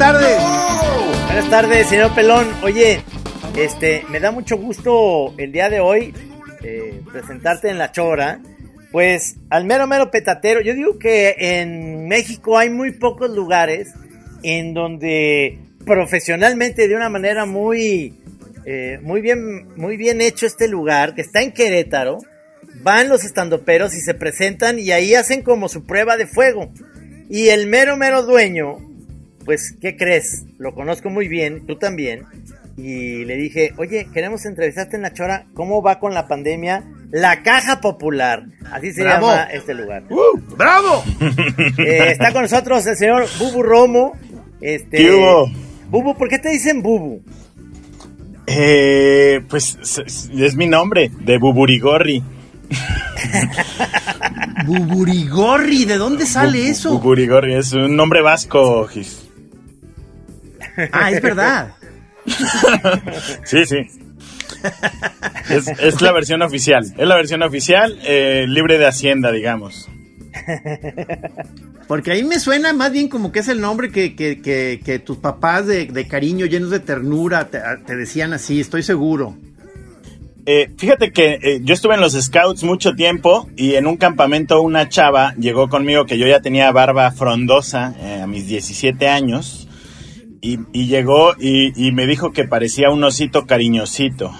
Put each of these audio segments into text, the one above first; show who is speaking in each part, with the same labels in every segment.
Speaker 1: tardes.
Speaker 2: Buenas tardes, señor Pelón. Oye, este, me da mucho gusto el día de hoy eh, presentarte en La Chora. Pues al mero mero petatero, yo digo que en México hay muy pocos lugares en donde profesionalmente de una manera muy, eh, muy bien, muy bien hecho este lugar que está en Querétaro, van los estandoperos y se presentan y ahí hacen como su prueba de fuego. Y el mero mero dueño, pues, ¿qué crees? Lo conozco muy bien, tú también. Y le dije, oye, queremos entrevistarte en la chora, ¿cómo va con la pandemia? La Caja Popular, así se llama este lugar.
Speaker 1: ¡Uh! ¡Bravo!
Speaker 2: Eh, está con nosotros el señor Bubu Romo. Este,
Speaker 3: ¿Qué hubo?
Speaker 2: Bubu, ¿por qué te dicen Bubu?
Speaker 3: Eh, pues es, es mi nombre, de Buburigorri.
Speaker 1: Buburigorri, ¿de dónde sale
Speaker 3: Bu-
Speaker 1: eso?
Speaker 3: Buburigorri es un nombre vasco, Gis.
Speaker 1: Ah, es verdad.
Speaker 3: Sí, sí. Es, es la versión oficial. Es la versión oficial, eh, libre de hacienda, digamos.
Speaker 1: Porque ahí me suena más bien como que es el nombre que, que, que, que tus papás de, de cariño, llenos de ternura, te, te decían así, estoy seguro.
Speaker 3: Eh, fíjate que eh, yo estuve en los Scouts mucho tiempo y en un campamento una chava llegó conmigo que yo ya tenía barba frondosa eh, a mis 17 años y, y llegó y, y me dijo que parecía un osito cariñosito.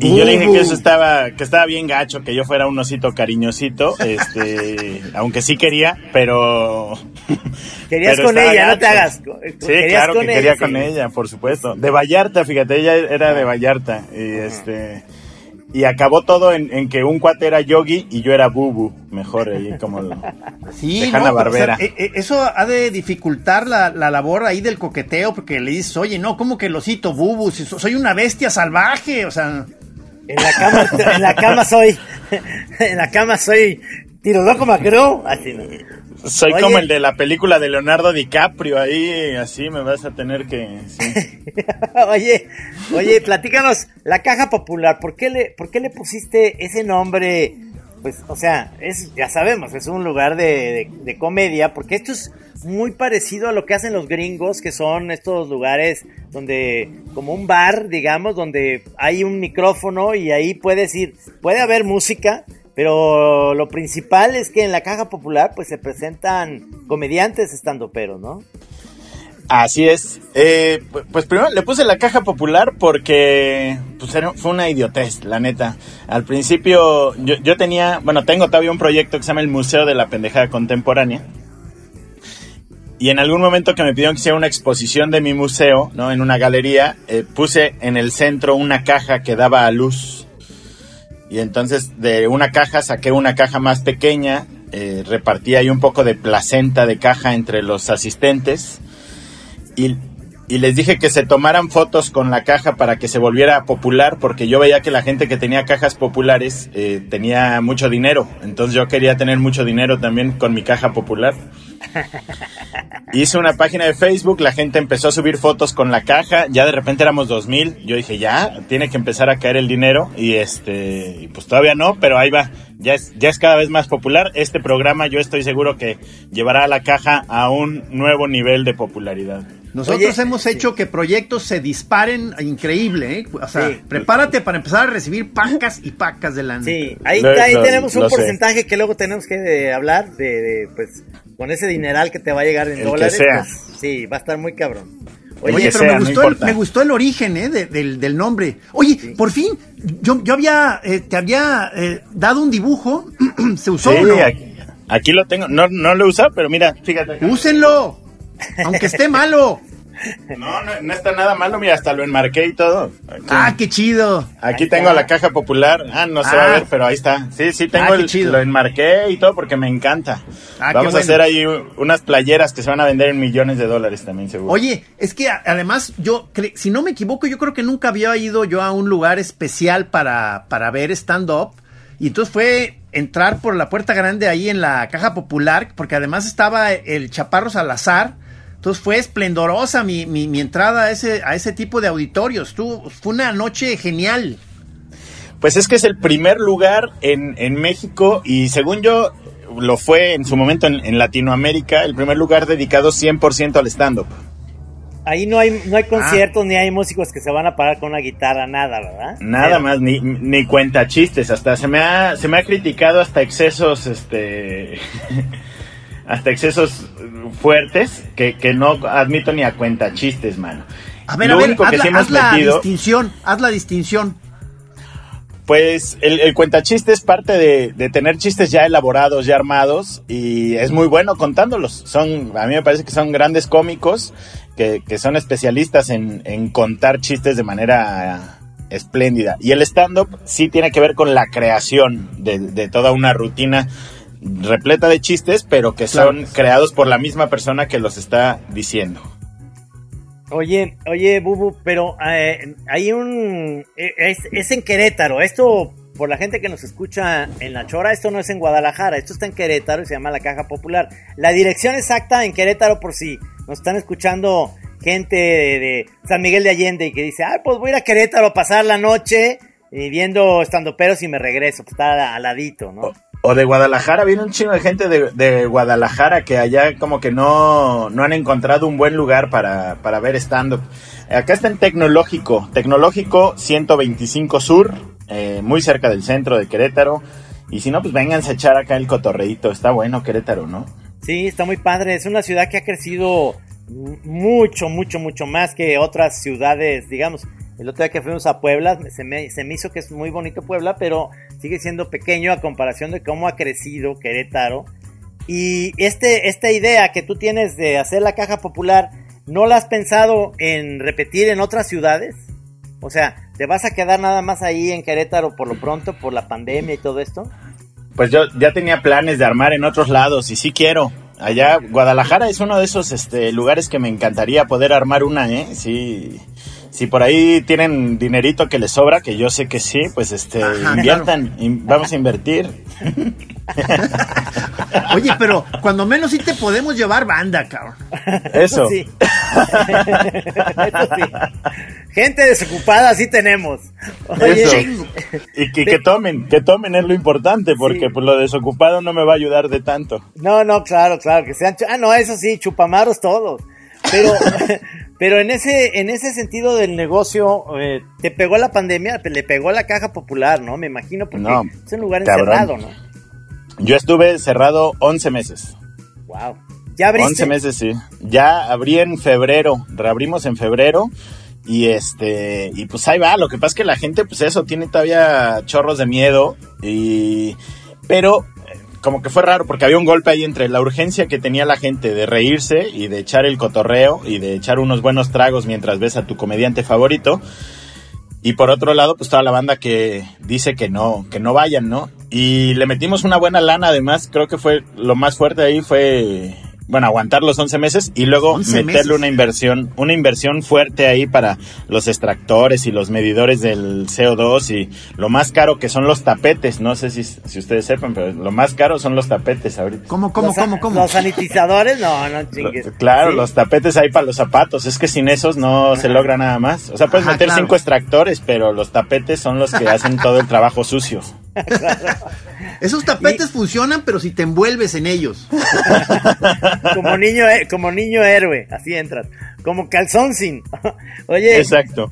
Speaker 3: Y yo le dije que eso estaba, que estaba bien gacho, que yo fuera un osito cariñosito, este, aunque sí quería, pero...
Speaker 2: Querías
Speaker 3: pero
Speaker 2: con ella, no te
Speaker 3: gacho.
Speaker 2: hagas.
Speaker 3: Sí, claro que
Speaker 2: con
Speaker 3: quería
Speaker 2: ella,
Speaker 3: con
Speaker 2: sí.
Speaker 3: ella, por supuesto. De Vallarta, fíjate, ella era de Vallarta. Y este. Y acabó todo en, en que un cuate era Yogi y yo era Bubu. Mejor ahí como. lo-
Speaker 1: Sí,
Speaker 3: de
Speaker 1: no,
Speaker 3: Hanna-Barbera.
Speaker 1: o sea, eh, eh, eso ha de dificultar la, la labor ahí del coqueteo, porque le dices, oye, no, ¿cómo que el osito bubu? Si so- soy una bestia salvaje, o sea,
Speaker 2: En la cama, en la cama soy, en la cama soy tiro loco macro. Así no.
Speaker 3: Soy
Speaker 2: Oye.
Speaker 3: como el de la película de Leonardo DiCaprio. Ahí, así me vas a tener que. sí.
Speaker 2: oye, oye, platícanos, la caja popular, ¿por qué le, por qué le pusiste ese nombre? Pues, o sea, es, ya sabemos, es un lugar de, de- de comedia, porque esto es muy parecido a lo que hacen los gringos, que son estos lugares donde, como un bar, digamos, donde hay un micrófono y ahí puedes ir, puede haber música, pero lo principal es que en la caja popular, pues se presentan comediantes estando pero, ¿no?
Speaker 3: Así es. Eh, pu- pues primero le puse la caja popular porque pues fue una idiotez, la neta. Al principio yo, yo tenía, bueno, tengo todavía un proyecto que se llama el Museo de la Pendejada Contemporánea. Y en algún momento que me pidieron que hiciera una exposición de mi museo, ¿no? En una galería, eh, puse en el centro una caja que daba a luz. Y entonces de una caja saqué una caja más pequeña, eh, repartí ahí un poco de placenta de caja entre los asistentes y, y les dije que se tomaran fotos con la caja para que se volviera popular, porque yo veía que la gente que tenía cajas populares eh, tenía mucho dinero, entonces yo quería tener mucho dinero también con mi caja popular. Hice una página de Facebook, la gente empezó a subir fotos con la caja, ya de repente éramos 2000, yo dije, ya, tiene que empezar a caer el dinero y este, y pues todavía no, pero ahí va, ya es, ya es cada vez más popular. Este programa yo estoy seguro que llevará a la caja a un nuevo nivel de popularidad.
Speaker 1: nosotros
Speaker 2: Oye,
Speaker 1: hemos hecho que proyectos se disparen increíble, ¿eh? O sea,
Speaker 2: Sí.
Speaker 1: prepárate para empezar a recibir pacas y pacas de lana.
Speaker 2: Sí, ahí,
Speaker 3: Lo-
Speaker 2: ahí
Speaker 3: lo-
Speaker 2: tenemos un
Speaker 3: lo sé.
Speaker 2: porcentaje que luego tenemos que eh, hablar de, de, pues, con ese dineral que te va a llegar en
Speaker 3: El que
Speaker 2: dólares.
Speaker 3: sea.
Speaker 2: pues, sí, va a estar muy cabrón.
Speaker 1: Oye, pero
Speaker 3: sea,
Speaker 1: me,
Speaker 3: no
Speaker 1: gustó el, me gustó el origen ¿eh? de- del, del nombre. Oye, por fin, yo, yo había, eh, te había eh, dado un dibujo, ¿se usó
Speaker 3: Sí,
Speaker 1: no?
Speaker 3: aquí, aquí lo tengo, no, no lo he usado, pero mira, fíjate.
Speaker 1: Úsenlo, aunque esté malo.
Speaker 3: No, no, no está nada malo, mira, hasta lo enmarqué y todo. Aquí,
Speaker 1: Ah, qué chido.
Speaker 3: aquí
Speaker 2: Ahí
Speaker 3: tengo
Speaker 2: está.
Speaker 3: la caja popular. Ah, no se va a
Speaker 1: Ah.
Speaker 3: ver, pero ahí está. Sí, sí, tengo
Speaker 1: Ah, qué
Speaker 3: el,
Speaker 1: chido.
Speaker 3: lo enmarqué y todo porque me encanta.
Speaker 1: Ah,
Speaker 3: Vamos a hacer ahí unas playeras que se van a vender en millones de dólares también, seguro.
Speaker 1: Oye, es que además yo, si no me equivoco, yo creo que nunca había ido yo a un lugar especial para, para ver stand-up. Y entonces fue entrar por la puerta grande ahí en la caja popular, porque además estaba el Chaparro Salazar. Entonces fue esplendorosa mi, mi, mi entrada a ese, a ese tipo de auditorios. Tú, fue una noche genial.
Speaker 3: Pues es que es el primer lugar en, en México y según yo lo fue en su momento en, Latinoamérica, el primer lugar dedicado 100% al stand-up.
Speaker 2: Ahí no hay, no hay conciertos ni hay músicos que se van a parar con una guitarra, nada, ¿verdad?
Speaker 3: Nada más, ni, ni cuenta chistes, hasta se me ha, se me ha criticado hasta excesos, este, hasta excesos fuertes que, que no admito ni a cuenta chistes, mano.
Speaker 1: A ver, a ver, haz, la, distinción, haz la distinción.
Speaker 3: Pues el, el cuentachiste es parte de, tener chistes ya elaborados, ya armados, y es muy bueno contándolos. Son, a mí me parece que son grandes cómicos, que, son especialistas en, contar chistes de manera espléndida. Y el stand-up sí tiene que ver con la creación de, toda una rutina repleta de chistes, pero que son creados por la misma persona que los está diciendo.
Speaker 2: Oye, oye, Bubu, pero eh, hay un... Eh, es, en Querétaro, esto por la gente que nos escucha en La Chora, esto no es en Guadalajara, esto está en Querétaro y se llama La Caja Popular. La dirección exacta en Querétaro, por si nos están escuchando gente de, San Miguel de Allende y que dice, ah, pues voy a ir a Querétaro a pasar la noche y viendo estando peros y me regreso, pues está al ladito, ¿no?
Speaker 3: O de Guadalajara, viene un chino de gente de, Guadalajara que allá como que no, no han encontrado un buen lugar para, para ver stand-up. Acá está en Tecnológico, Tecnológico 125 Sur, eh, muy cerca del centro de Querétaro. Y si no, pues vénganse a echar acá el cotorreito. Está bueno Querétaro, ¿no?
Speaker 2: Sí, está muy padre. Es una ciudad que ha crecido mucho, mucho, mucho más que otras ciudades, digamos. El otro día que fuimos a Puebla, se me, hizo que es muy bonito Puebla, pero sigue siendo pequeño a comparación de cómo ha crecido Querétaro. Y este, esta idea que tú tienes de hacer la caja popular, ¿no la has pensado en repetir en otras ciudades? O sea, ¿te vas a quedar nada más ahí en Querétaro por lo pronto, por la pandemia y todo esto?
Speaker 3: Pues yo ya tenía planes de armar en otros lados y sí quiero. Allá, Guadalajara es uno de esos este, lugares que me encantaría poder armar una, ¿eh? Sí si por ahí tienen dinerito que les sobra, que yo sé que sí, pues este inviertan, vamos a invertir.
Speaker 1: Oye, pero cuando menos sí te podemos llevar banda, cabrón.
Speaker 3: Eso.
Speaker 2: sí. Gente desocupada sí tenemos.
Speaker 3: Eso. Y que, tomen, que tomen es lo importante, porque pues lo desocupado no me va a ayudar de tanto.
Speaker 2: No, no, claro, claro, que sean... Ah, no, eso sí, chupamaros todos. Pero, pero en ese, en ese sentido del negocio, eh, te pegó la pandemia, le pegó la caja popular, ¿no? Me imagino, porque es un lugar encerrado, ¿no?
Speaker 3: Yo estuve cerrado 11 meses.
Speaker 2: Wow. ¿Ya abriste?
Speaker 3: 11 meses, sí. Ya abrí en febrero, reabrimos en febrero. Y este, y pues ahí va, lo que pasa es que la gente, pues eso, tiene todavía chorros de miedo. Y, pero como que fue raro porque había un golpe ahí entre la urgencia que tenía la gente de reírse y de echar el cotorreo y de echar unos buenos tragos mientras ves a tu comediante favorito. Y por otro lado, pues toda la banda que dice que no, que no vayan, ¿no? Y le metimos una buena lana, además, creo que fue lo más fuerte ahí fue bueno, aguantar los 11 meses y luego meterle una inversión, una inversión fuerte ahí para los extractores y los medidores del CO2 y lo más caro que son los tapetes, no sé si, si ustedes sepan, pero lo más caro son los tapetes ahorita.
Speaker 1: ¿Cómo, cómo, cómo, cómo?
Speaker 2: ¿Los sanitizadores? No, no chingues.
Speaker 3: Claro, los tapetes ahí para los zapatos, es que sin esos no se logra nada más. O sea, puedes meter cinco extractores, pero los tapetes son los que hacen todo el trabajo sucio.
Speaker 1: Esos tapetes funcionan, pero si te envuelves en ellos.
Speaker 2: como niño, como niño héroe, así entras. Como calzón sin. Oye.
Speaker 3: Exacto.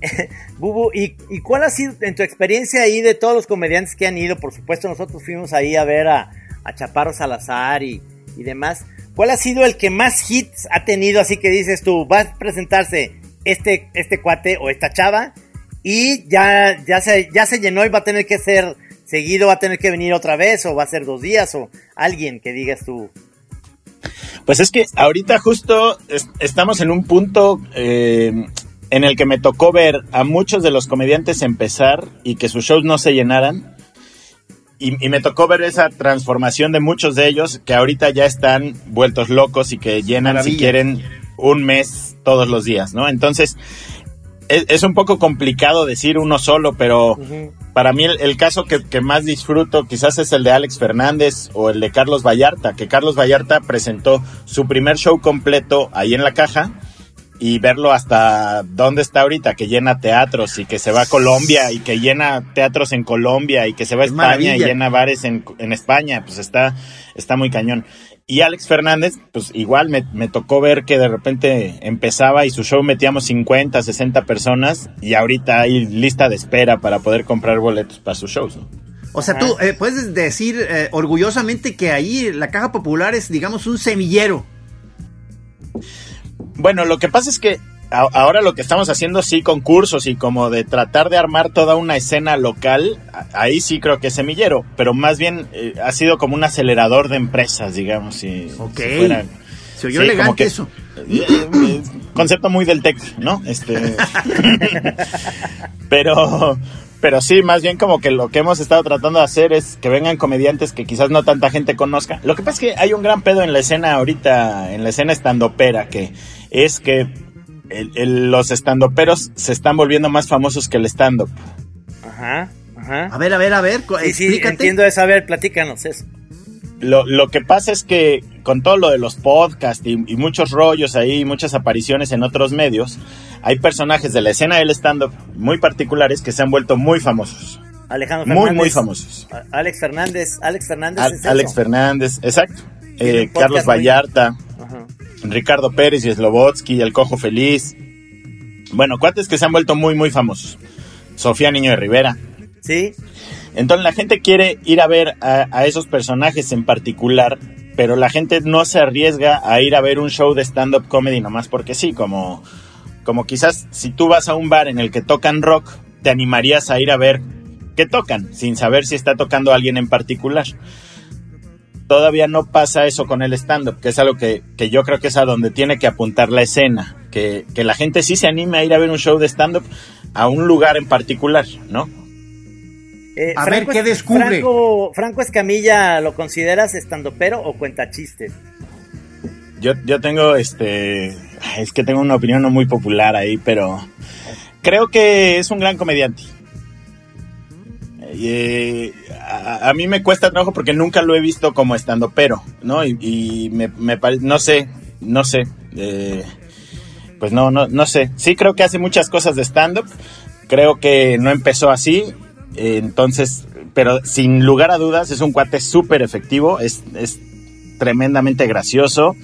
Speaker 2: Bubu, ¿y, cuál ha sido en tu experiencia ahí de todos los comediantes que han ido? Por supuesto, nosotros fuimos ahí a ver a, a Chaparro Salazar y, y demás. ¿Cuál ha sido el que más hits ha tenido? Así que dices tú, va a presentarse este, este cuate o esta chava y ya, ya, se, ya se llenó y va a tener que ser seguido va a tener que venir otra vez o va a ser dos días o alguien que digas tú.
Speaker 3: Pues es que ahorita justo estamos en un punto eh, en el que me tocó ver a muchos de los comediantes empezar y que sus shows no se llenaran. Y, me tocó ver esa transformación de muchos de ellos que ahorita ya están vueltos locos y que llenan si quieren un mes todos los días, ¿no? Entonces, es, un poco complicado decir uno solo, pero para mí el, caso que, más disfruto quizás es el de Alex Fernández o el de Carlos Vallarta, que Carlos Vallarta presentó su primer show completo ahí en la caja y verlo hasta dónde está ahorita, que llena teatros y que se va a Colombia y que llena teatros en Colombia y que se va a España y llena bares en, en, España, pues está, está muy cañón. Y Alex Fernández, pues igual me, me, tocó ver que de repente empezaba y su show metíamos 50, 60 personas y ahorita hay lista de espera para poder comprar boletos para sus shows, ¿no?
Speaker 1: O sea, tú eh, puedes decir eh, orgullosamente que ahí la Caja Popular es, digamos, un semillero.
Speaker 3: Bueno, lo que pasa es que ahora lo que estamos haciendo sí concursos y como de tratar de armar toda una escena local, ahí sí creo que es semillero, pero más bien eh, ha sido como un acelerador de empresas, digamos. Si,
Speaker 1: ok. Se oyó elegante eso.
Speaker 3: concepto muy del tech, ¿no? Este. pero pero sí, más bien como que lo que hemos estado tratando de hacer es que vengan comediantes que quizás no tanta gente conozca. Lo que pasa es que hay un gran pedo en la escena ahorita, en la escena estandopera, que es que los estandoperos se están volviendo más famosos que el stand-up.
Speaker 2: Ajá, ajá.
Speaker 1: A ver, a ver, a ver,
Speaker 2: sí, sí, entiendo eso, a ver, platícanos eso.
Speaker 3: Lo, lo, que pasa es que con todo lo de los podcasts y, y, muchos rollos ahí, muchas apariciones en otros medios, hay personajes de la escena del stand-up muy particulares que se han vuelto muy famosos.
Speaker 2: Alejandro Fernández.
Speaker 3: Muy, muy famosos.
Speaker 2: Alex Fernández. Alex Fernández.
Speaker 3: Alex Fernández, exacto. Eh, Carlos Vallarta. Ricardo Pérez y Slobotsky, El Cojo Feliz. Bueno, cuates que se han vuelto muy, muy famosos. Sofía Niño de Rivera.
Speaker 2: Sí.
Speaker 3: Entonces la gente quiere ir a ver a, esos personajes en particular, pero la gente no se arriesga a ir a ver un show de stand-up comedy nomás porque sí, como, como quizás si tú vas a un bar en el que tocan rock, te animarías a ir a ver qué tocan, sin saber si está tocando alguien en particular. Todavía no pasa eso con el stand-up, que es algo que, que, yo creo que es a donde tiene que apuntar la escena, que, que la gente sí se anime a ir a ver un show de stand-up a un lugar en particular, ¿no?
Speaker 1: Eh, a ver qué descubre.
Speaker 2: Franco, Escamilla, ¿lo consideras estando pero o cuenta chistes?
Speaker 3: Yo, yo tengo este. Es que tengo una opinión no muy popular ahí, pero. Creo que es un gran comediante. A, mí me cuesta trabajo porque nunca lo he visto como estando pero, ¿no? Y. No sé, no sé. Eh, pues no, no, no sé. Sí creo que hace muchas cosas de stand-up. Creo que no empezó así entonces, pero sin lugar a dudas es un cuate súper efectivo, es, es, tremendamente gracioso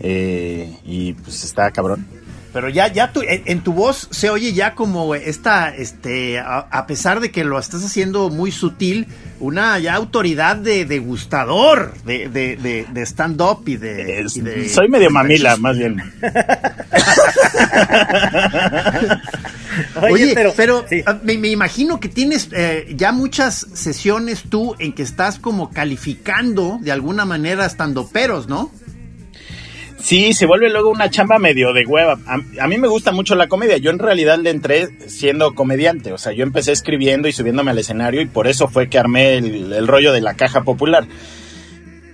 Speaker 3: eh, y pues está cabrón.
Speaker 1: Pero ya, ya tu, en, tu voz se oye ya como esta, este, a, pesar de que lo estás haciendo muy sutil, una ya autoridad de degustador de, de, de, stand-up y de,
Speaker 3: Soy medio mamila, más bien.
Speaker 1: Oye, pero, ah, me, imagino que tienes eh, ya muchas sesiones tú en que estás como calificando de alguna manera estando peros, ¿no?
Speaker 3: Sí, se vuelve luego una chamba medio de hueva. A, mí me gusta mucho la comedia. Yo en realidad le entré siendo comediante. O sea, yo empecé escribiendo y subiéndome al escenario y por eso fue que armé el rollo de la caja popular.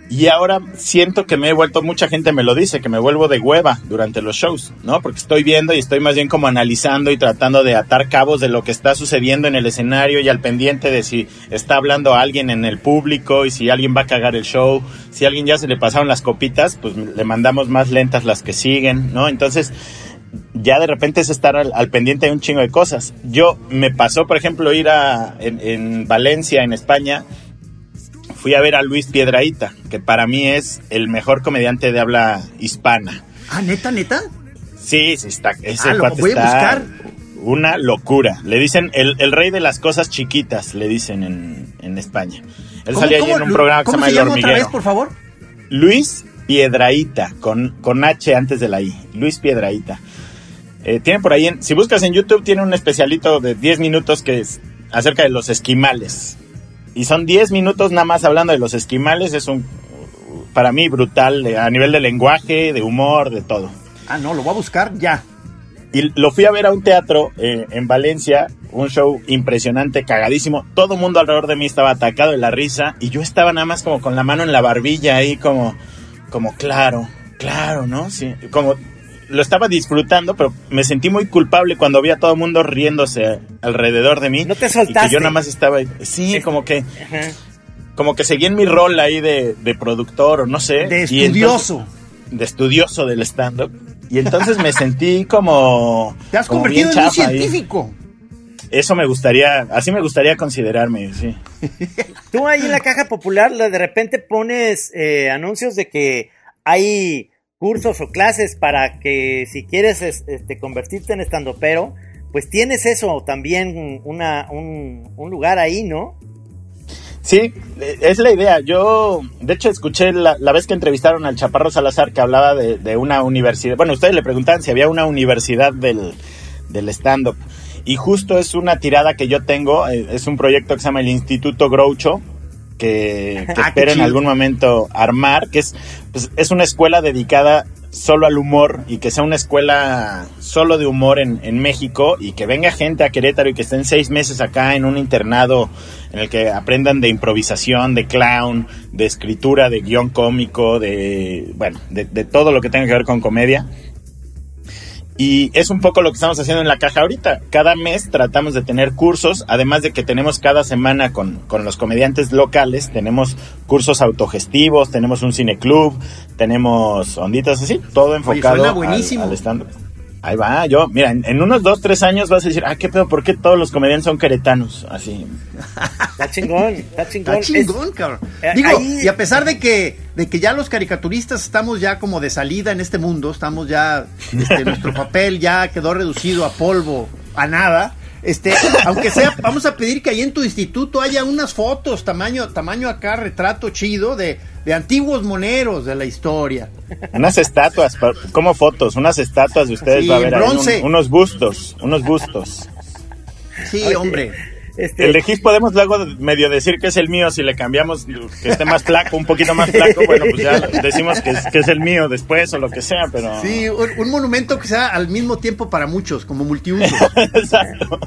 Speaker 3: Y ahora siento que me he vuelto, mucha gente me lo dice, que me vuelvo de hueva durante los shows, ¿no? Porque estoy viendo y estoy más bien como analizando y tratando de atar cabos de lo que está sucediendo en el escenario y al pendiente de si está hablando alguien en el público y si alguien va a cagar el show. Si a alguien ya se le pasaron las copitas, pues le mandamos más lentas las que siguen, ¿no? Entonces, ya de repente es estar al, pendiente de un chingo de cosas. Yo me pasó, por ejemplo, ir a, en Valencia, en España, fui a ver a Luis Piedraíta, que para mí es el mejor comediante de habla hispana.
Speaker 1: Ah, neta, neta.
Speaker 3: Sí, sí, está. Ese ah, lo voy a buscar. Una locura. Le dicen el, rey de las cosas chiquitas, le dicen en, España. Él salía allí en un programa que se llama El Hormiguero. Otra vez,
Speaker 1: por favor?
Speaker 3: Luis Piedraíta, con, con H antes de la I. Luis Piedraíta. Eh, tiene por ahí, si buscas en YouTube, tiene un especialito de 10 minutos que es acerca de los esquimales. Y son 10 minutos nada más hablando de los esquimales. Es un, para mí, brutal a nivel de lenguaje, de humor, de todo.
Speaker 1: Ah, no, lo voy a buscar ya.
Speaker 3: Y lo fui a ver a un teatro eh, en Valencia, un show impresionante, cagadísimo. Todo el mundo alrededor de mí estaba atacado de la risa y yo estaba nada más como con la mano en la barbilla ahí, como, como claro, claro, ¿no? Sí, como lo estaba disfrutando, pero me sentí muy culpable cuando vi a todo el mundo riéndose alrededor de mí.
Speaker 2: No te soltaste.
Speaker 3: Y que yo nada más estaba ahí. Sí, como que. Como que seguí en mi rol ahí de, productor o no sé.
Speaker 1: De estudioso.
Speaker 3: de estudioso del stand-up. Y entonces me sentí como.
Speaker 1: Te has convertido en un científico.
Speaker 3: Eso me gustaría, así me gustaría considerarme, sí.
Speaker 2: Tú ahí en la caja popular de repente pones eh, anuncios de que hay cursos o clases para que si quieres este, convertirte en estando pero, pues tienes eso también un, lugar ahí, ¿no?
Speaker 3: Sí, es la idea. Yo, de hecho, escuché la, vez que entrevistaron al Chaparro Salazar que hablaba de, una universidad. Bueno, ustedes le preguntaban si había una universidad del, del stand-up. Y justo es una tirada que yo tengo, eh, es un proyecto que se llama el Instituto Groucho, que, que ah, espero en algún momento armar, que es, pues, es una escuela dedicada solo al humor y que sea una escuela solo de humor en, en, México y que venga gente a Querétaro y que estén seis meses acá en un internado en el que aprendan de improvisación, de clown, de escritura, de guion cómico, de, bueno, de, de todo lo que tenga que ver con comedia y es un poco lo que estamos haciendo en la caja ahorita. Cada mes tratamos de tener cursos, además de que tenemos cada semana con, con los comediantes locales, tenemos cursos autogestivos, tenemos un cineclub, tenemos onditas así, todo enfocado
Speaker 1: buenísimo.
Speaker 3: al, al stand-up. Ahí va, yo, mira, en, unos dos, tres años vas a decir, ah, qué pedo, ¿por qué todos los comediantes son queretanos? Así.
Speaker 2: Está chingón, está chingón.
Speaker 1: Está chingón, cabrón. Eh, Digo, y a pesar de que, de que ya los caricaturistas estamos ya como de salida en este mundo, estamos ya, este, nuestro papel ya quedó reducido a polvo, a nada. Este, aunque sea, vamos a pedir que ahí en tu instituto haya unas fotos, tamaño, tamaño acá, retrato chido de de antiguos moneros de la historia.
Speaker 3: Unas estatuas, como fotos, unas estatuas de ustedes va a haber unos bustos, unos bustos.
Speaker 1: Sí, hombre.
Speaker 3: Este... El de Gis podemos luego medio decir que es el mío, si le cambiamos que esté más flaco, un poquito más flaco, bueno, pues ya decimos que es, que es el mío después o lo que sea, pero...
Speaker 1: Sí, un, monumento que sea al mismo tiempo para muchos, como multiuso. Exacto.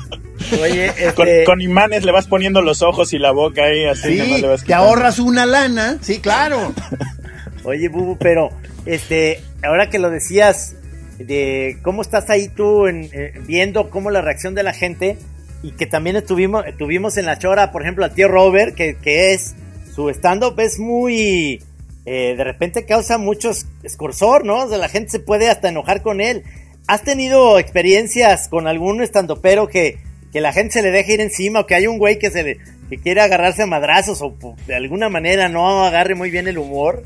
Speaker 3: Oye, este... con, imanes le vas poniendo los ojos y la boca ahí, así
Speaker 1: sí, le te ahorras una lana, sí, claro.
Speaker 2: Oye, Bubu, pero, este, ahora que lo decías, de cómo estás ahí tú en, eh, viendo cómo la reacción de la gente y que también estuvimos, tuvimos en la chora, por ejemplo, al tío Robert, que, que es su stand-up es muy, eh, de repente causa mucho escorsor, ¿no? O sea, la gente se puede hasta enojar con él. ¿Has tenido experiencias con algún stand-upero que, que la gente se le deje ir encima o que hay un güey que se le que quiere agarrarse a madrazos o de alguna manera no agarre muy bien el humor?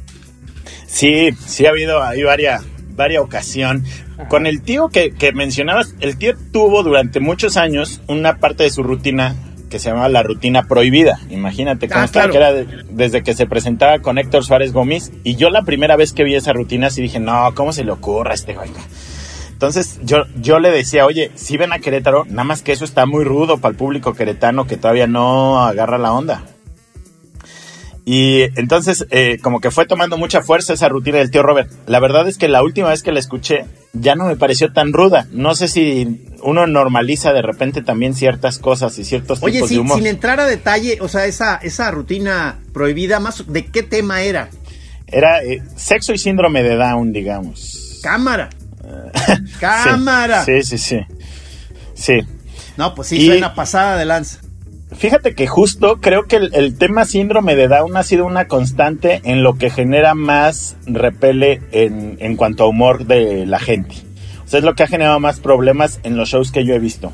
Speaker 3: Sí, sí ha habido hay varias varias ocasiones. Con el tío que, mencionabas, el tío tuvo durante muchos años una parte de su rutina que se llamaba la rutina prohibida. Imagínate cómo ah, que era desde que se presentaba con Héctor Suárez Gómez. Y yo la primera vez que vi esa rutina, sí dije, no, ¿cómo se le ocurre a este güey? Entonces yo, yo le decía, oye, si ven a Querétaro, nada más que eso está muy rudo para el público queretano que todavía no agarra la onda. Y entonces, eh, como que fue tomando mucha fuerza esa rutina del tío Robert. La verdad es que la última vez que la escuché ya no me pareció tan ruda. No sé si uno normaliza de repente también ciertas cosas y ciertos tipos de humor.
Speaker 1: sin entrar a detalle, o sea, esa, esa rutina prohibida, más ¿de qué tema era?
Speaker 3: Era eh, sexo y síndrome de Down, digamos.
Speaker 1: Cámara. Cámara.
Speaker 3: Sí, sí, sí. Sí.
Speaker 1: No, pues sí, suena pasada de lanza.
Speaker 3: Fíjate que justo creo que el, tema síndrome de Down ha sido una constante en lo que genera más repele en, en cuanto a humor de la gente. O sea, es lo que ha generado más problemas en los shows que yo he visto.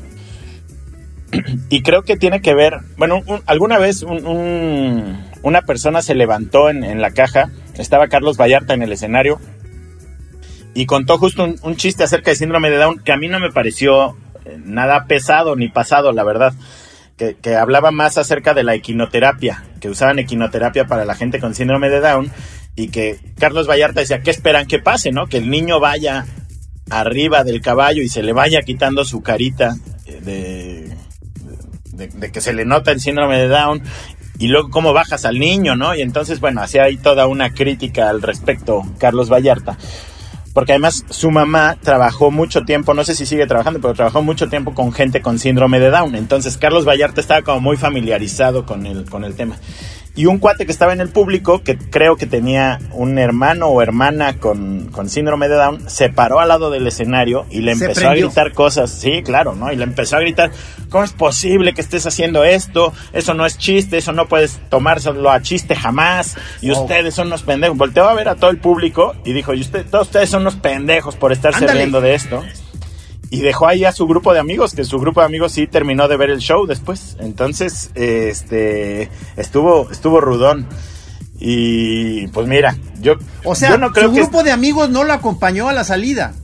Speaker 3: Y creo que tiene que ver, bueno, alguna vez una persona se levantó en, la caja, estaba Carlos Vallarta en el escenario y contó justo un, un chiste acerca de síndrome de Down que a mí no me pareció eh, nada pesado ni pasado, la verdad que, hablaba más acerca de la equinoterapia, que usaban equinoterapia para la gente con síndrome de Down, y que Carlos Vallarta decía, ¿qué esperan que pase, no? Que el niño vaya arriba del caballo y se le vaya quitando su carita de, de, que se le nota el síndrome de Down, y luego cómo bajas al niño, ¿no? Y entonces, bueno, hacía ahí toda una crítica al respecto Carlos Vallarta porque además su mamá trabajó mucho tiempo, no sé si sigue trabajando, pero trabajó mucho tiempo con gente con síndrome de Down. Entonces Carlos Vallarta estaba como muy familiarizado con el, con el tema. Y un cuate que estaba en el público, que creo que tenía un hermano o hermana con, con síndrome de Down, se paró al lado del escenario y le empezó a gritar cosas. Sí, claro, ¿no? Y le empezó a gritar, ¿cómo es posible que estés haciendo esto? Eso no es chiste, eso no puedes tomárselo a chiste jamás. Y ustedes son unos pendejos. Volteó a ver a todo el público y dijo, y usted, todos ustedes son unos pendejos por estarse riendo de esto y dejó ahí a su grupo de amigos, que su grupo de amigos sí terminó de ver el show después. Entonces, este, estuvo, estuvo rudón. Y pues mira, yo,
Speaker 1: o sea, no creo su grupo de amigos no lo acompañó a la salida.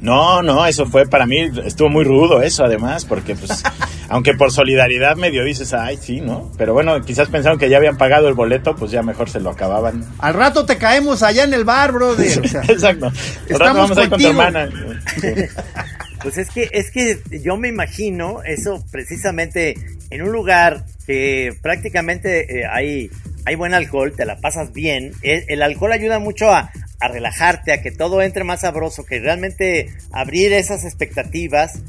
Speaker 3: No, no, eso fue para mí, estuvo muy rudo eso además, porque pues, aunque por solidaridad medio dices, ay, sí, ¿no? Pero bueno, quizás pensaron que ya habían pagado el boleto, pues ya mejor se lo acababan.
Speaker 1: Al rato te caemos allá en el bar, brother.
Speaker 3: Exacto. Al rato vamos a ir con tu hermana.
Speaker 2: Pues es que, es que yo me imagino eso precisamente en un lugar que prácticamente eh, hay, hay buen alcohol, te la pasas bien. El, alcohol ayuda mucho a, a, relajarte, a que todo entre más sabroso, que realmente abrir esas expectativas.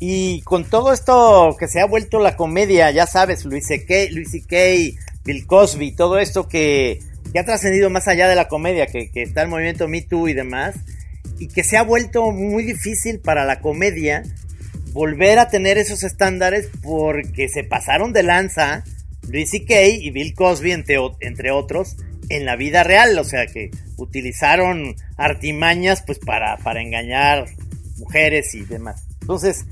Speaker 2: Y con todo esto que se ha vuelto la comedia, ya sabes, Luis C.K., Luis Bill Cosby, todo esto que, que ha trascendido más allá de la comedia, que, que está el movimiento Me Too y demás y que se ha vuelto muy difícil para la comedia volver a tener esos estándares porque se pasaron de lanza Luis Kay y Bill Cosby, entre, entre, otros, en la vida real. O sea, que utilizaron artimañas pues para, para engañar mujeres y demás. Entonces,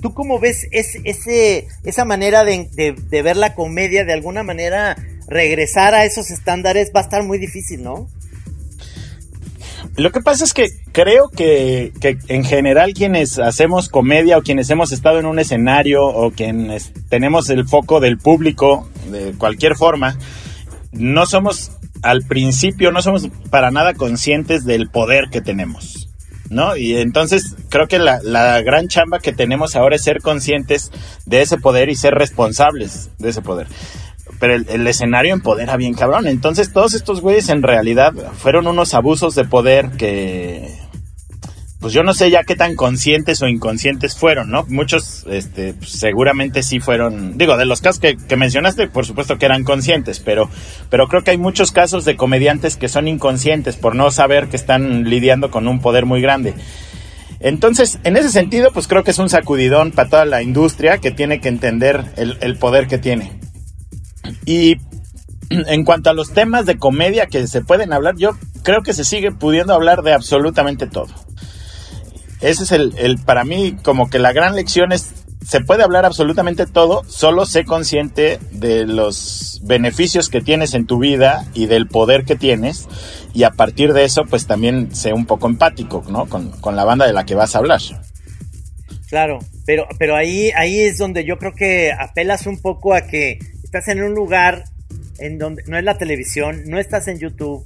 Speaker 2: ¿tú cómo ves ese, esa manera de, de ver la comedia? De alguna manera, regresar a esos estándares va a estar muy difícil, ¿no?
Speaker 3: Lo que pasa es que creo que, en general quienes hacemos comedia o quienes hemos estado en un escenario o quienes tenemos el foco del público de cualquier forma, no somos al principio, no somos para nada conscientes del poder que tenemos. ¿No? Y entonces creo que la, la gran chamba que tenemos ahora es ser conscientes de ese poder y ser responsables de ese poder pero el, escenario empodera bien cabrón. Entonces todos estos güeyes en realidad fueron unos abusos de poder que... Pues yo no sé ya qué tan conscientes o inconscientes fueron, ¿no? Muchos, este, pues, seguramente sí fueron, digo, de los casos que, que, mencionaste, por supuesto que eran conscientes, pero, pero creo que hay muchos casos de comediantes que son inconscientes por no saber que están lidiando con un poder muy grande. Entonces, en ese sentido, pues creo que es un sacudidón para toda la industria que tiene que entender el, el poder que tiene. Y en cuanto a los temas de comedia que se pueden hablar, yo creo que se sigue pudiendo hablar de absolutamente todo. Ese es el, para mí, como que la gran lección es, se puede hablar absolutamente todo, solo sé consciente de los beneficios que tienes en tu vida y del poder que tienes, y a partir de eso, pues también sé un poco empático, ¿no? Con, con la banda de la que vas a hablar.
Speaker 2: Claro, pero, pero ahí, ahí es donde yo creo que apelas un poco a que estás en un lugar en donde no es la televisión, no estás en YouTube,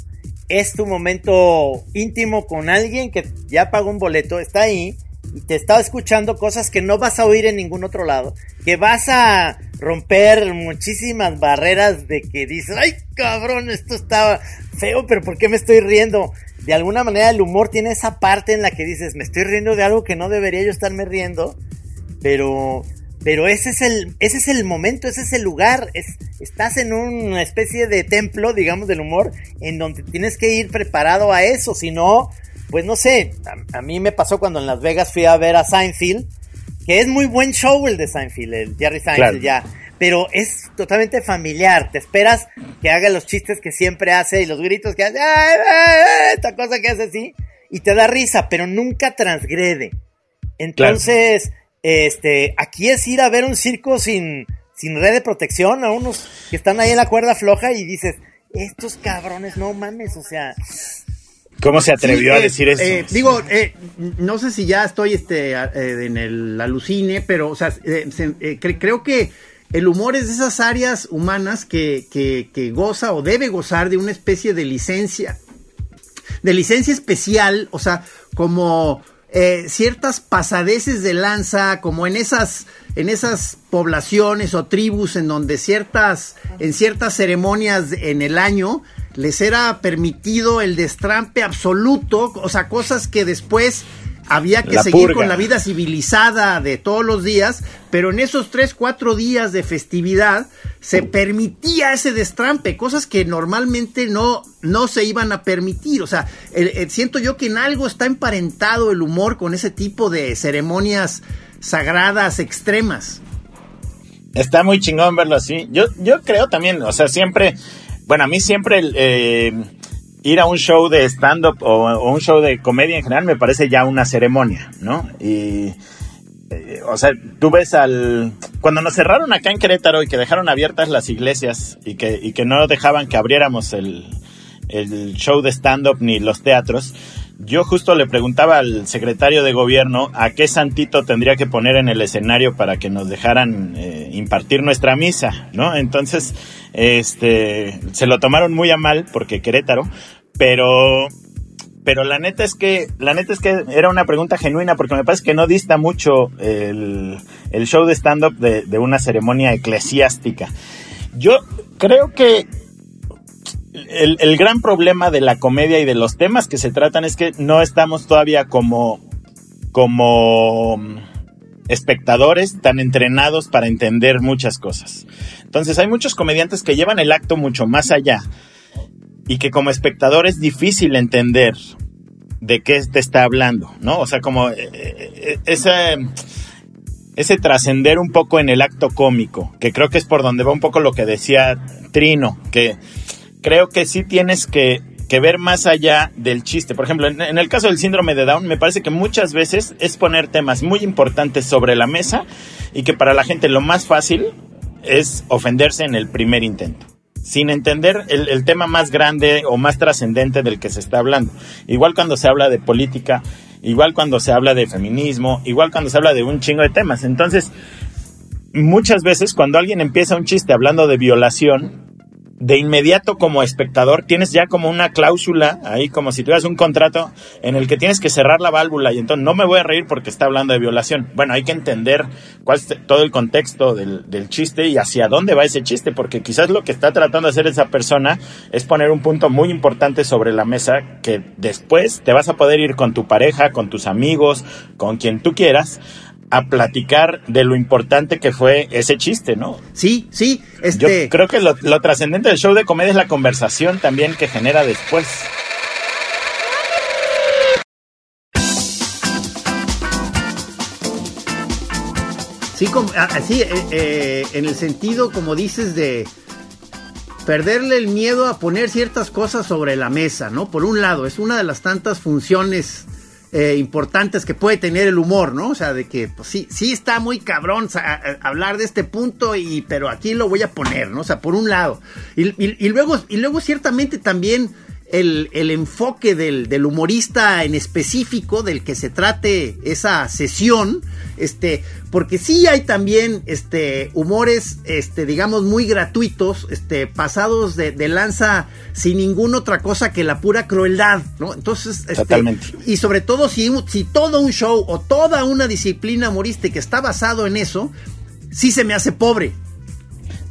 Speaker 2: es tu momento íntimo con alguien que ya pagó un boleto, está ahí y te está escuchando cosas que no vas a oír en ningún otro lado, que vas a romper muchísimas barreras de que dices, ay cabrón, esto estaba feo, pero ¿por qué me estoy riendo? De alguna manera el humor tiene esa parte en la que dices, me estoy riendo de algo que no debería yo estarme riendo, pero pero ese es el, ese es el momento, ese es el lugar. Es, estás en una especie de templo, digamos, del humor, en donde tienes que ir preparado a eso. Si no, pues no sé. A, mí me pasó cuando en Las Vegas fui a ver a Seinfeld, que es muy buen show el de Seinfeld, el Jerry Seinfeld ya. Pero es totalmente familiar. Te esperas que haga los chistes que siempre hace y los gritos que hace. Esta cosa que hace así. Y te da risa, pero nunca transgrede. Entonces. Este, aquí es ir a ver un circo sin, sin red de protección, a unos que están ahí en la cuerda floja y dices, estos cabrones, no mames, o sea.
Speaker 3: ¿Cómo se atrevió a eh, decir eso?
Speaker 1: Eh, digo, eh, no sé si ya estoy este, en el alucine, pero, o sea, creo que el humor es de esas áreas humanas que, que, que goza o debe gozar de una especie de licencia, de licencia especial, o sea, como eh, ciertas pasadeces de lanza, como en esas, en esas poblaciones o tribus en donde ciertas, en ciertas ceremonias en el año, les era permitido el destrampe absoluto, o sea, cosas que después había que seguir con la vida civilizada de todos los días, pero en esos tres, cuatro días de festividad se permitía ese destrampe, cosas que normalmente no, no se iban a permitir. O sea, siento yo que en algo está emparentado el humor con ese tipo de ceremonias sagradas extremas.
Speaker 3: Está muy chingón verlo así. Yo, yo creo también, o sea, siempre, bueno, a mí siempre eh, ir a un show de stand-up o, un show de comedia en general me parece ya una ceremonia, ¿no? Y, eh, o sea, tú ves al... Cuando nos cerraron acá en Querétaro y que dejaron abiertas las iglesias y que, y que no dejaban que abriéramos el, el show de stand-up ni los teatros, yo justo le preguntaba al secretario de gobierno a qué santito tendría que poner en el escenario para que nos dejaran eh, impartir nuestra misa, ¿no? Entonces, este, se lo tomaron muy a mal porque Querétaro, pero, pero la neta es que, la neta es que era una pregunta genuina porque me parece que no dista mucho el, el show de stand-up de, de una ceremonia eclesiástica. Yo creo que el, gran problema de la comedia y de los temas que se tratan es que no estamos todavía como, como espectadores tan entrenados para entender muchas cosas. Entonces hay muchos comediantes que llevan el acto mucho más allá y que como espectador es difícil entender de qué te está hablando, ¿no? O sea, como eh, eh, ese, ese trascender un poco en el acto cómico, que creo que es por donde va un poco lo que decía Trino, que creo que sí tienes que, ver más allá del chiste. Por ejemplo, en, el caso del síndrome de Down, me parece que muchas veces es poner temas muy importantes sobre la mesa y que para la gente lo más fácil es ofenderse en el primer intento sin entender el, el, tema más grande o más trascendente del que se está hablando. Igual cuando se habla de política, igual cuando se habla de feminismo, igual cuando se habla de un chingo de temas. Entonces, muchas veces cuando alguien empieza un chiste hablando de violación, de inmediato como espectador tienes ya como una cláusula ahí, como si tuvieras un contrato en el que tienes que cerrar la válvula y entonces no me voy a reír porque está hablando de violación. Bueno, hay que entender cuál es todo el contexto del, del chiste y hacia dónde va ese chiste, porque quizás lo que está tratando de hacer esa persona es poner un punto muy importante sobre la mesa que después te vas a poder ir con tu pareja, con tus amigos, con quien tú quieras a platicar de lo importante que fue ese chiste, ¿no?
Speaker 1: Sí, sí.
Speaker 3: Este... Yo creo que lo, trascendente del show de comedia es la conversación también que genera después.
Speaker 1: Sí, ah, eh, eh, en el sentido, como dices, de perderle el miedo a poner ciertas cosas sobre la mesa, ¿no? Por un lado, es una de las tantas funciones eh, importantes que puede tener el humor, ¿no? O sea, de que, pues sí, sí está muy cabrón hablar de este punto, y, pero aquí lo voy a poner, ¿no? O sea, por un lado. Y, luego, y luego ciertamente también el, enfoque del, del, humorista en específico del que se trate esa sesión, este, porque sí hay también este, humores, este, digamos, muy gratuitos, este, pasados de, lanza sin ninguna otra cosa que la pura crueldad, ¿no? Entonces, este, y sobre todo si, si todo un show o toda una disciplina humorística está basado en eso, sí se me hace pobre.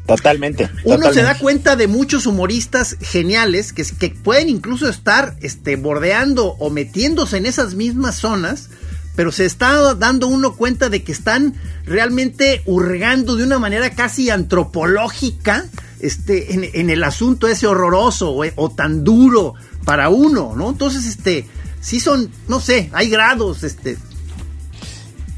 Speaker 3: Totalmente.
Speaker 1: Uno se da cuenta de muchos humoristas geniales que, que pueden incluso estar este, bordeando o metiéndose en esas mismas zonas, pero se está dando uno cuenta de que están realmente hurgando de una manera casi antropológica este, en, el asunto ese horroroso o, o, tan duro para uno, ¿no? Entonces, este, sí son, no sé, hay grados, este,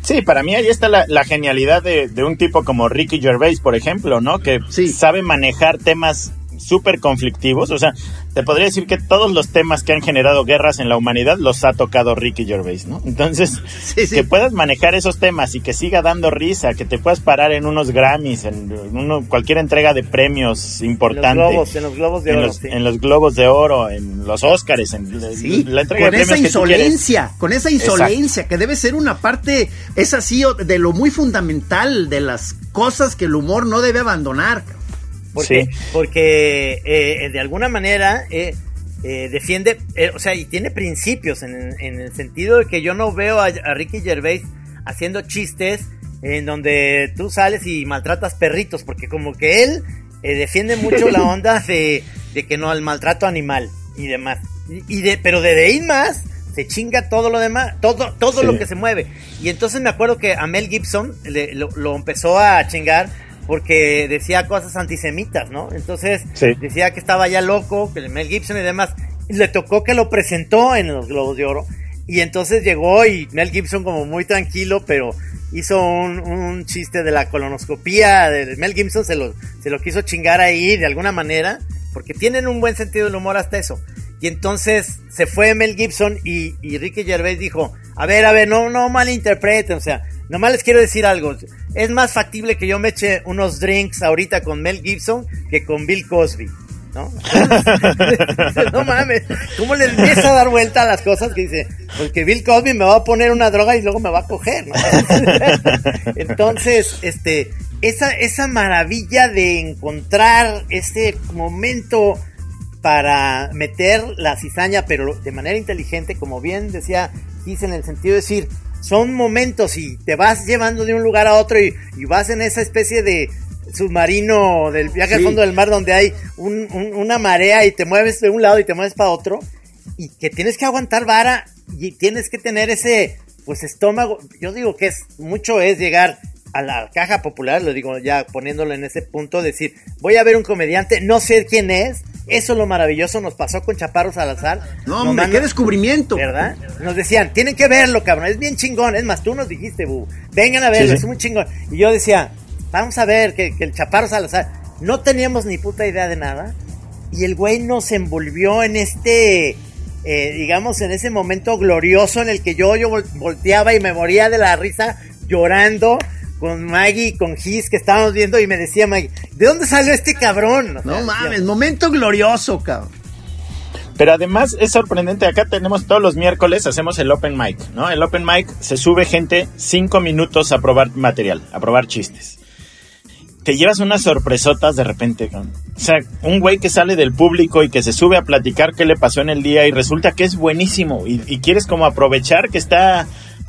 Speaker 3: Sí, para mí ahí está la, genialidad de, de, un tipo como Ricky Gervais, por ejemplo, ¿no? Que sabe manejar temas súper conflictivos. O sea, te podría decir que todos los temas que han generado guerras en la humanidad los ha tocado Ricky Gervais, ¿no? Entonces, que puedas manejar esos temas y que siga dando risa, que te puedas parar en unos Grammys, en uno, cualquier entrega de premios importante.
Speaker 2: En los globos, de oro.
Speaker 3: En los globos de oro, en los Oscars, en
Speaker 1: la entrega con esa insolencia, con esa insolencia, que debe ser una parte, es así, de lo muy fundamental de las cosas que el humor no debe abandonar.
Speaker 2: Porque, porque eh, de alguna manera eh, eh, defiende, o sea, y tiene principios en, el sentido de que yo no veo a, Ricky Gervais haciendo chistes en donde tú sales y maltratas perritos, porque como que él defiende mucho la onda de, que no al maltrato animal y demás. Y de, pero de ahí más se chinga todo lo demás, todo, todo lo que se mueve. Y entonces me acuerdo que a Mel Gibson lo, empezó a chingar porque decía cosas antisemitas, ¿no? Entonces decía que estaba ya loco, que Mel Gibson y demás. le tocó que lo presentó en los Globos de Oro. Y entonces llegó y Mel Gibson como muy tranquilo, pero hizo un, chiste de la colonoscopía. De Mel Gibson se lo, se lo quiso chingar ahí de alguna manera, porque tienen un buen sentido del humor hasta eso. Y entonces se fue Mel Gibson y, y Ricky Gervais dijo, a ver, a ver, no, no malinterpreten, o sea, nomás les quiero decir algo. Es más factible que yo me eche unos drinks ahorita con Mel Gibson que con Bill Cosby. ¿no? no mames, ¿cómo le empieza a dar vuelta a las cosas que dice? Porque Bill Cosby me va a poner una droga y luego me va a coger, ¿no? Entonces, este, esa, esa maravilla de encontrar ese momento para meter la cizaña, pero de manera inteligente, como bien decía dice en el sentido de decir, son momentos y te vas llevando de un lugar a otro y, vas en esa especie de submarino del viaje al fondo del mar donde hay una marea y te mueves de un lado y te mueves para otro y que tienes que aguantar vara y tienes que tener ese pues estómago, yo digo que es mucho es llegar a la caja popular, lo digo ya poniéndolo en ese punto, decir, voy a ver un comediante, no sé quién es, eso es lo maravilloso, nos pasó con Chaparro Salazar.
Speaker 1: No, hombre, qué descubrimiento.
Speaker 2: ¿Verdad? Nos decían, tienen que verlo, cabrón, es bien chingón. Es más, tú nos dijiste, bu, vengan a verlo, es muy chingón. Y yo decía, vamos a ver que, el Chaparro Salazar, no teníamos ni puta idea de nada. Y el güey nos envolvió en este, eh, digamos, en ese momento glorioso en el que yo, yo volteaba y me moría de la risa llorando con Maggie y con Gis que estábamos viendo y me decía Maggie, ¿de dónde salió este cabrón?
Speaker 1: no mames, momento glorioso, cabrón.
Speaker 3: Pero además es sorprendente, acá tenemos todos los miércoles, hacemos el open mic, ¿no? El open mic se sube gente cinco minutos a probar material, a probar chistes. Te llevas unas sorpresotas de repente, O sea, un güey que sale del público y que se sube a platicar qué le pasó en el día y resulta que es buenísimo y, y quieres como aprovechar que está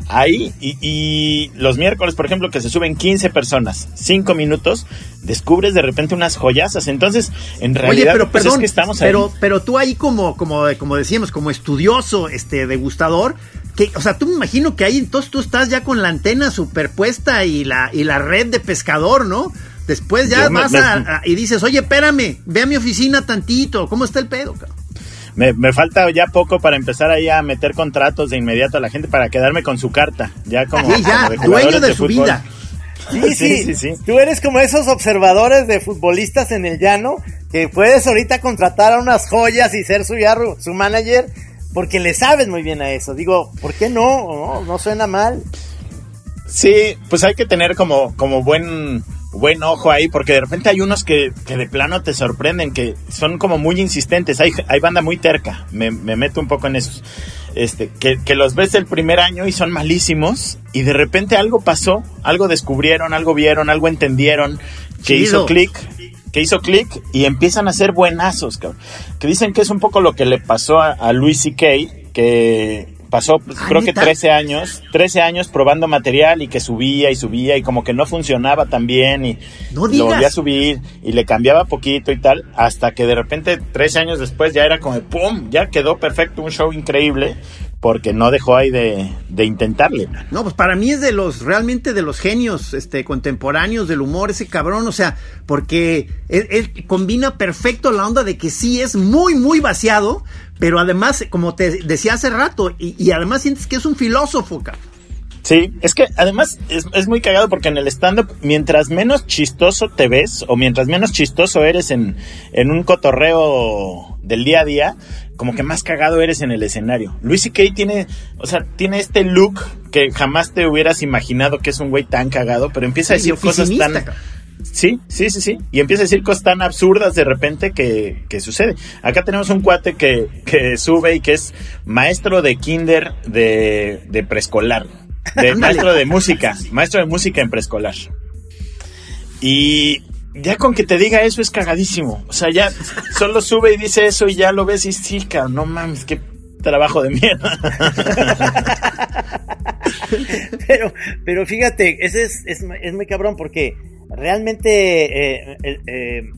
Speaker 3: ahí y, los miércoles, por ejemplo, que se suben 15 personas, 5 minutos, descubres de repente unas joyasas. Entonces, en realidad,
Speaker 1: pero pues, perdón, que estamos pero, pero tú ahí como, como, como decíamos, como estudioso, este, degustador, que, o sea, tú me imagino que ahí entonces tú estás ya con la antena superpuesta y la, y la red de pescador, ¿no? Después ya vas a, y dices, oye, espérame, ve a mi oficina tantito, ¿cómo está el pedo, cabrón?
Speaker 3: Me, me, falta ya poco para empezar ahí a meter contratos de inmediato a la gente para quedarme con su carta. Ya como,
Speaker 1: sí, ya, dueño de, su vida.
Speaker 2: Sí, sí, sí, sí, Tú eres como esos observadores de futbolistas en el llano que puedes ahorita contratar a unas joyas y ser su, su manager porque le sabes muy bien a eso. Digo, ¿por qué no? No, no suena mal.
Speaker 3: Sí, pues hay que tener como, como buen buen ojo ahí, porque de repente hay unos que, que, de plano te sorprenden, que son como muy insistentes. Hay, hay banda muy terca, me, me meto un poco en esos. Este, que, que, los ves el primer año y son malísimos, y de repente algo pasó, algo descubrieron, algo vieron, algo entendieron, que hizo clic, que hizo clic y empiezan a ser buenazos, Que dicen que es un poco lo que le pasó a, a Luis C.K., que pasó ah, creo que 13 años, 13 años probando material y que subía y subía y como que no funcionaba tan bien y lo volvía a subir y le cambiaba poquito y tal, hasta que de repente 13 años después ya era como ¡pum! Ya quedó perfecto, un show increíble porque no dejó ahí de, intentarle.
Speaker 1: No, pues para mí es de los, realmente de los genios este, contemporáneos del humor, ese cabrón, o sea, porque él, combina perfecto la onda de que sí es muy, muy vaciado, pero además, como te decía hace rato, y, además sientes que es un filósofo, cabrón.
Speaker 3: Sí, es que además es, es muy cagado porque en el stand-up, mientras menos chistoso te ves o mientras menos chistoso eres en, en un cotorreo del día a día, como que más cagado eres en el escenario. Luis C.K. tiene, o sea, tiene este look que jamás te hubieras imaginado que es un güey tan cagado, pero empieza a decir cosas tan... Sí, sí, sí, sí. Y empieza a decir cosas tan absurdas de repente que, que sucede. Acá tenemos un cuate que, que, sube y que es maestro de kinder de, de preescolar. De, maestro de música. Maestro de música en preescolar. Y ya con que te diga eso es cagadísimo. O sea, ya solo sube y dice eso y ya lo ves y sí, cabrón, no mames, qué trabajo de mierda.
Speaker 2: pero, pero fíjate, ese es, es, es muy cabrón porque realmente eh, eh,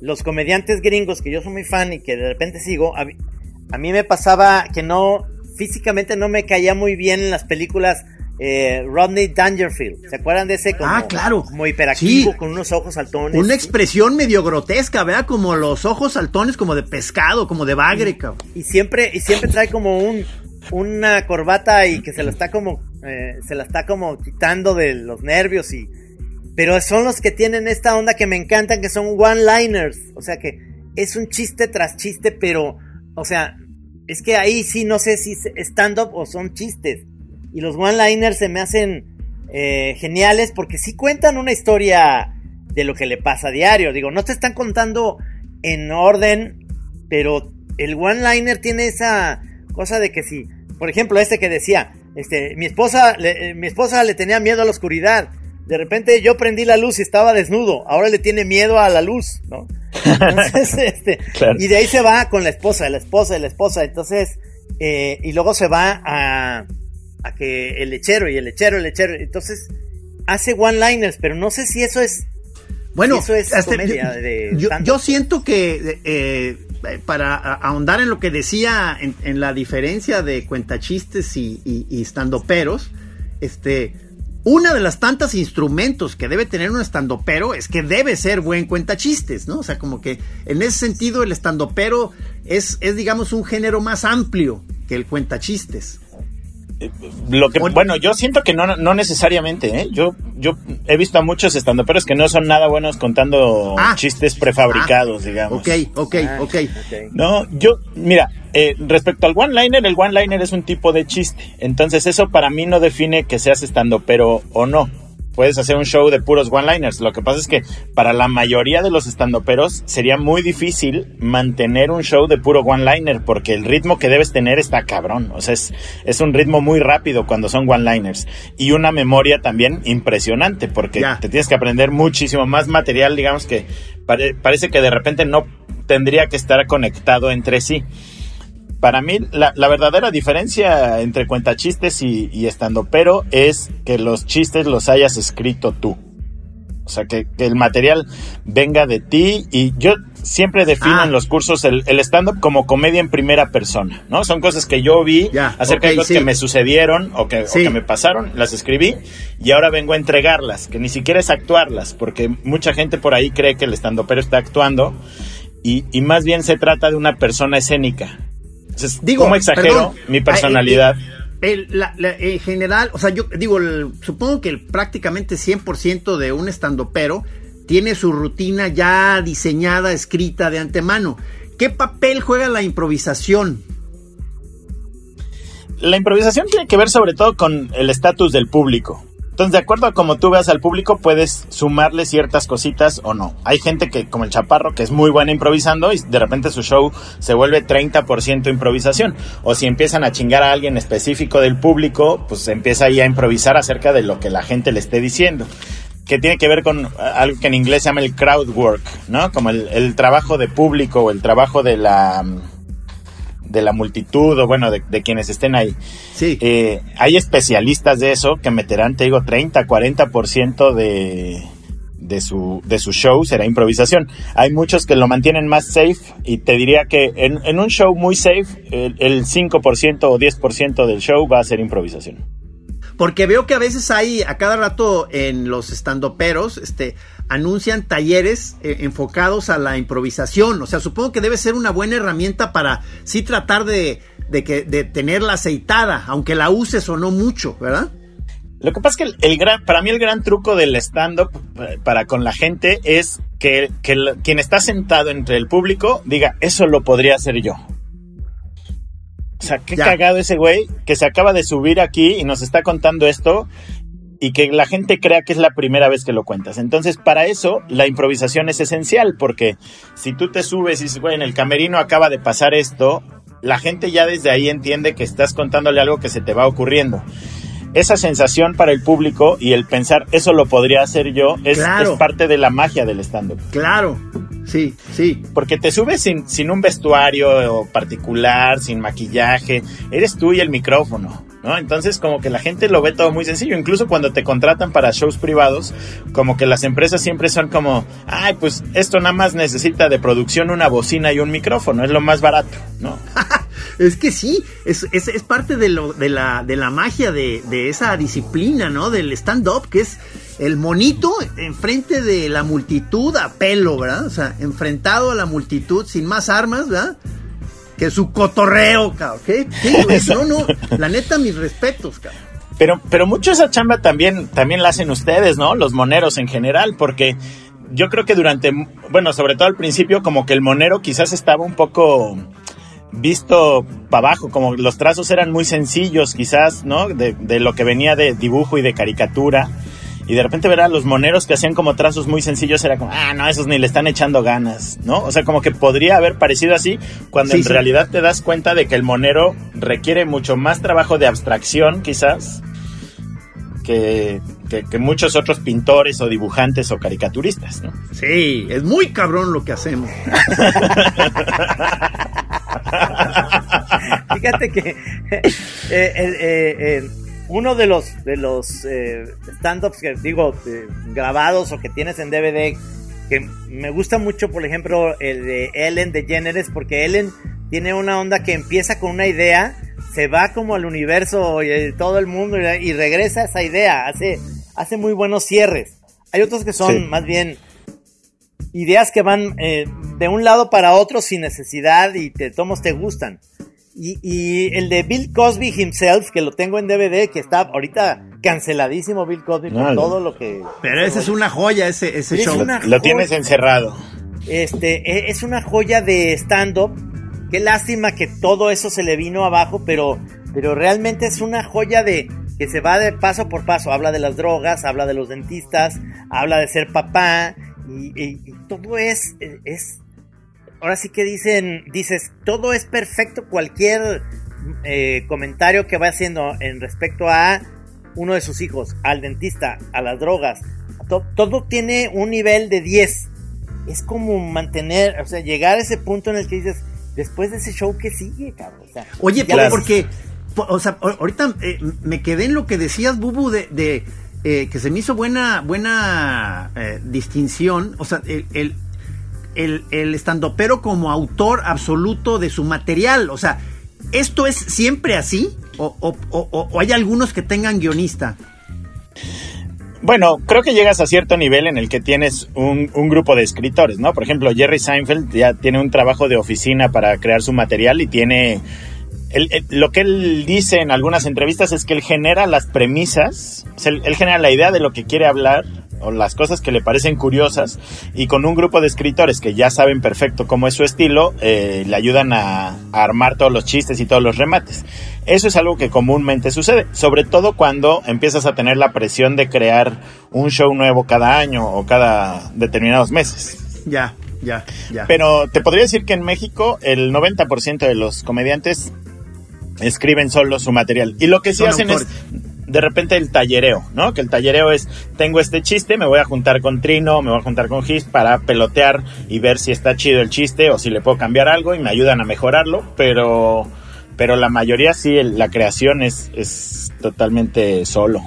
Speaker 2: los comediantes gringos que yo soy muy fan y que de repente sigo, a, mí me pasaba que no físicamente no me caía muy bien en las películas eh, Rodney Dangerfield. ¿Se acuerdan de ese como,
Speaker 1: ah, claro.
Speaker 2: como hiperactivo con unos ojos saltones?
Speaker 1: Una expresión medio grotesca, ¿verdad? Como los ojos saltones como de pescado, como de bagre, cabrón.
Speaker 2: Y siempre, y siempre trae como un una corbata y que se lo está como eh, se la está como quitando de los nervios y pero son los que tienen esta onda que me encantan que son one-liners, o sea que es un chiste tras chiste, pero o sea, es que ahí sí no sé si es stand up o son chistes. Y los one-liners se me hacen eh, geniales porque sí cuentan una historia de lo que le pasa a diario. Digo, no te están contando en orden, pero el one-liner tiene esa cosa de que si, por ejemplo, este que decía, este, mi esposa, eh, mi esposa le tenía miedo a la oscuridad. De repente yo prendí la luz y estaba desnudo. Ahora le tiene miedo a la luz, ¿no? Entonces, este, y de ahí se va con la esposa, la esposa, la esposa. Entonces, eh, y luego se va a, a que el lechero y el lechero, el lechero. Entonces hace one-liners, pero no sé si eso es.
Speaker 1: Bueno, eso es yo, siento que eh, para ahondar en lo que decía en, la diferencia de cuentachistes y, y, y estandoperos, este, una de las tantas instrumentos que debe tener un estandopero es que debe ser buen cuentachistes, ¿no? O sea, como que en ese sentido el estandopero es, es digamos, un género más amplio que el cuentachistes
Speaker 3: lo que bueno yo siento que no, no necesariamente ¿eh? yo yo he visto a muchos estandoperos que no son nada buenos contando ah. chistes prefabricados ah. digamos
Speaker 1: ok ok ah, ok
Speaker 3: no yo mira eh, respecto al one liner el one liner es un tipo de chiste entonces eso para mí no define que seas estandopero o no puedes hacer un show de puros one-liners. Lo que pasa es que para la mayoría de los estandoperos sería muy difícil mantener un show de puro one-liner porque el ritmo que debes tener está cabrón. O sea, es, es un ritmo muy rápido cuando son one-liners. Y una memoria también impresionante porque te tienes que aprender muchísimo más material, digamos que parece que de repente no tendría que estar conectado entre sí para mí la, verdadera diferencia entre cuentachistes y, y estando pero es que los chistes los hayas escrito tú. O sea, que, el material venga de ti y yo siempre defino ah. en los cursos el, stand-up como comedia en primera persona, ¿no? Son cosas que yo vi acerca de cosas que me sucedieron o que, me pasaron, las escribí y ahora vengo a entregarlas, que ni siquiera es actuarlas, porque mucha gente por ahí cree que el stand pero está actuando y, y más bien se trata de una persona escénica digo, ¿cómo exagero mi personalidad?
Speaker 1: en general, o sea, yo digo, supongo que el, prácticamente 100% de un estandopero tiene su rutina ya diseñada, escrita de antemano. ¿Qué papel juega la improvisación?
Speaker 3: La improvisación tiene que ver sobre todo con el estatus del público. Entonces, de acuerdo a como tú veas al público, puedes sumarle ciertas cositas o no. Hay gente que, como el Chaparro, que es muy buena improvisando y de repente su show se vuelve 30% improvisación. O si empiezan a chingar a alguien específico del público, pues empieza ahí a improvisar acerca de lo que la gente le esté diciendo que tiene que ver con algo que en inglés se llama el crowd work, ¿no? Como el, el trabajo de público o el trabajo de la de la multitud o bueno, de, quienes estén ahí.
Speaker 1: Sí.
Speaker 3: Eh, hay especialistas de eso que meterán, te digo, 30, 40% de, de su, de su show será improvisación. Hay muchos que lo mantienen más safe y te diría que en, un show muy safe, el, el 5% o 10% del show va a ser improvisación.
Speaker 1: Porque veo que a veces hay, a cada rato en los estandoperos, este, anuncian talleres eh, enfocados a la improvisación. O sea, supongo que debe ser una buena herramienta para sí tratar de, de, que, de tenerla aceitada, aunque la uses o no mucho, ¿verdad?
Speaker 3: Lo que pasa es que el, gran, para mí el gran truco del stand-up eh, para con la gente es que, quien está sentado entre el público diga, eso lo podría hacer yo. O sea, qué cagado ese güey que se acaba de subir aquí y nos está contando esto y que la gente crea que es la primera vez que lo cuentas. Entonces, para eso, la improvisación es esencial, porque si tú te subes y dices, güey, en el camerino acaba de pasar esto, la gente ya desde ahí entiende que estás contándole algo que se te va ocurriendo. Esa sensación para el público y el pensar, eso lo podría hacer yo, es, parte de la magia del stand-up.
Speaker 1: Claro, sí, sí.
Speaker 3: Porque te subes sin, sin un vestuario particular, sin maquillaje, eres tú y el micrófono. ¿no? Entonces como que la gente lo ve todo muy sencillo, incluso cuando te contratan para shows privados, como que las empresas siempre son como, ay, pues esto nada más necesita de producción una bocina y un micrófono, es lo más barato, ¿no?
Speaker 1: Es que sí, es, es, es parte de, lo, de, la, de la magia de, de esa disciplina, ¿no? Del stand-up, que es el monito enfrente de la multitud a pelo, ¿verdad? O sea, enfrentado a la multitud sin más armas, ¿verdad? Que su cotorreo, cabrón. ¿Qué? ¿Qué? No, no, la neta, mis respetos, cabrón.
Speaker 3: Pero, pero mucho esa chamba también, también la hacen ustedes, ¿no? Los moneros en general, porque yo creo que durante, bueno, sobre todo al principio, como que el monero quizás estaba un poco visto para abajo, como los trazos eran muy sencillos, quizás, ¿no? De, de, lo que venía de dibujo y de caricatura. Y de repente ver a los moneros que hacían como trazos muy sencillos, era como, ah, no, esos ni le están echando ganas, ¿no? O sea, como que podría haber parecido así, cuando sí, en sí. realidad te das cuenta de que el monero requiere mucho más trabajo de abstracción, quizás, que, que, que, muchos otros pintores o dibujantes o caricaturistas, ¿no?
Speaker 1: Sí, es muy cabrón lo que hacemos.
Speaker 2: Fíjate que eh, eh, eh, uno de los de los stand-ups que digo grabados o que tienes en DVD que me gusta mucho, por ejemplo, el de Ellen DeGeneres, porque Ellen tiene una onda que empieza con una idea, se va como al universo y todo el mundo y regresa a esa idea, hace, hace muy buenos cierres. Hay otros que son sí. más bien ideas que van eh, de un lado para otro sin necesidad y te tomos te gustan. Y, y, el de Bill Cosby himself, que lo tengo en DVD, que está ahorita canceladísimo Bill Cosby por no, todo lo que...
Speaker 1: Pero ese es una joya, ese, ese show.
Speaker 3: Lo, lo tienes encerrado.
Speaker 2: Este, es una joya de stand-up. Qué lástima que todo eso se le vino abajo, pero, pero realmente es una joya de que se va de paso por paso. Habla de las drogas, habla de los dentistas, habla de ser papá, y, y, y todo es, es ahora sí que dicen, dices, todo es perfecto, cualquier eh, comentario que va haciendo en respecto a uno de sus hijos, al dentista, a las drogas, to, todo tiene un nivel de 10. Es como mantener, o sea, llegar a ese punto en el que dices, después de ese show, ¿qué sigue, cabrón? O sea,
Speaker 1: Oye, pero porque, o sea, ahorita eh, me quedé en lo que decías, Bubu, de, de eh, que se me hizo buena, buena eh, distinción, o sea, el, el el, el estandopero como autor absoluto de su material. O sea, ¿esto es siempre así? ¿O, o, o, o hay algunos que tengan guionista?
Speaker 3: Bueno, creo que llegas a cierto nivel en el que tienes un, un, grupo de escritores, ¿no? Por ejemplo, Jerry Seinfeld ya tiene un trabajo de oficina para crear su material y tiene... El, lo que él dice en algunas entrevistas es que él genera las premisas, o sea, él, él genera la idea de lo que quiere hablar o las cosas que le parecen curiosas y con un grupo de escritores que ya saben perfecto cómo es su estilo, eh, le ayudan a, a, armar todos los chistes y todos los remates. Eso es algo que comúnmente sucede, sobre todo cuando empiezas a tener la presión de crear un show nuevo cada año o cada determinados meses.
Speaker 1: Ya, ya, ya.
Speaker 3: Pero te podría decir que en México el 90% de los comediantes escriben solo su material. Y lo que sí hacen es de repente el tallereo, ¿no? Que el tallereo es, tengo este chiste, me voy a juntar con Trino, me voy a juntar con Gis para pelotear y ver si está chido el chiste o si le puedo cambiar algo y me ayudan a mejorarlo, pero, pero la mayoría sí, la creación es, es totalmente solo.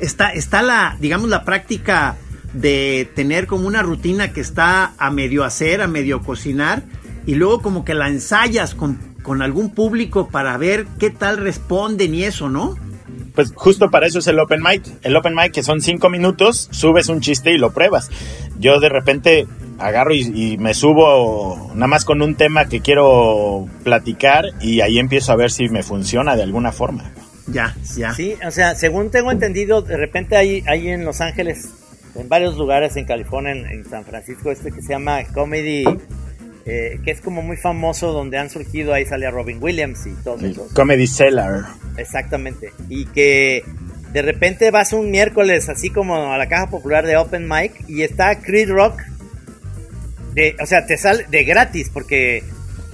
Speaker 1: Está, está la, digamos, la práctica de tener como una rutina que está a medio hacer, a medio cocinar, y luego como que la ensayas con, con algún público para ver qué tal responden y eso, ¿no?
Speaker 3: pues justo para eso es el open mic. El open mic que son cinco minutos, subes un chiste y lo pruebas. Yo de repente agarro y, y, me subo nada más con un tema que quiero platicar y ahí empiezo a ver si me funciona de alguna forma.
Speaker 1: Ya, ya.
Speaker 2: Sí, o sea, según tengo entendido, de repente hay, hay en Los Ángeles, en varios lugares, en California, en, en San Francisco, este que se llama Comedy eh, que es como muy famoso, donde han surgido, ahí sale a Robin Williams y todos esos.
Speaker 3: Comedy Cellar.
Speaker 2: Exactamente. Y que de repente vas un miércoles así como a la caja popular de Open Mic y está Creed Rock. De, o sea, te sale de gratis porque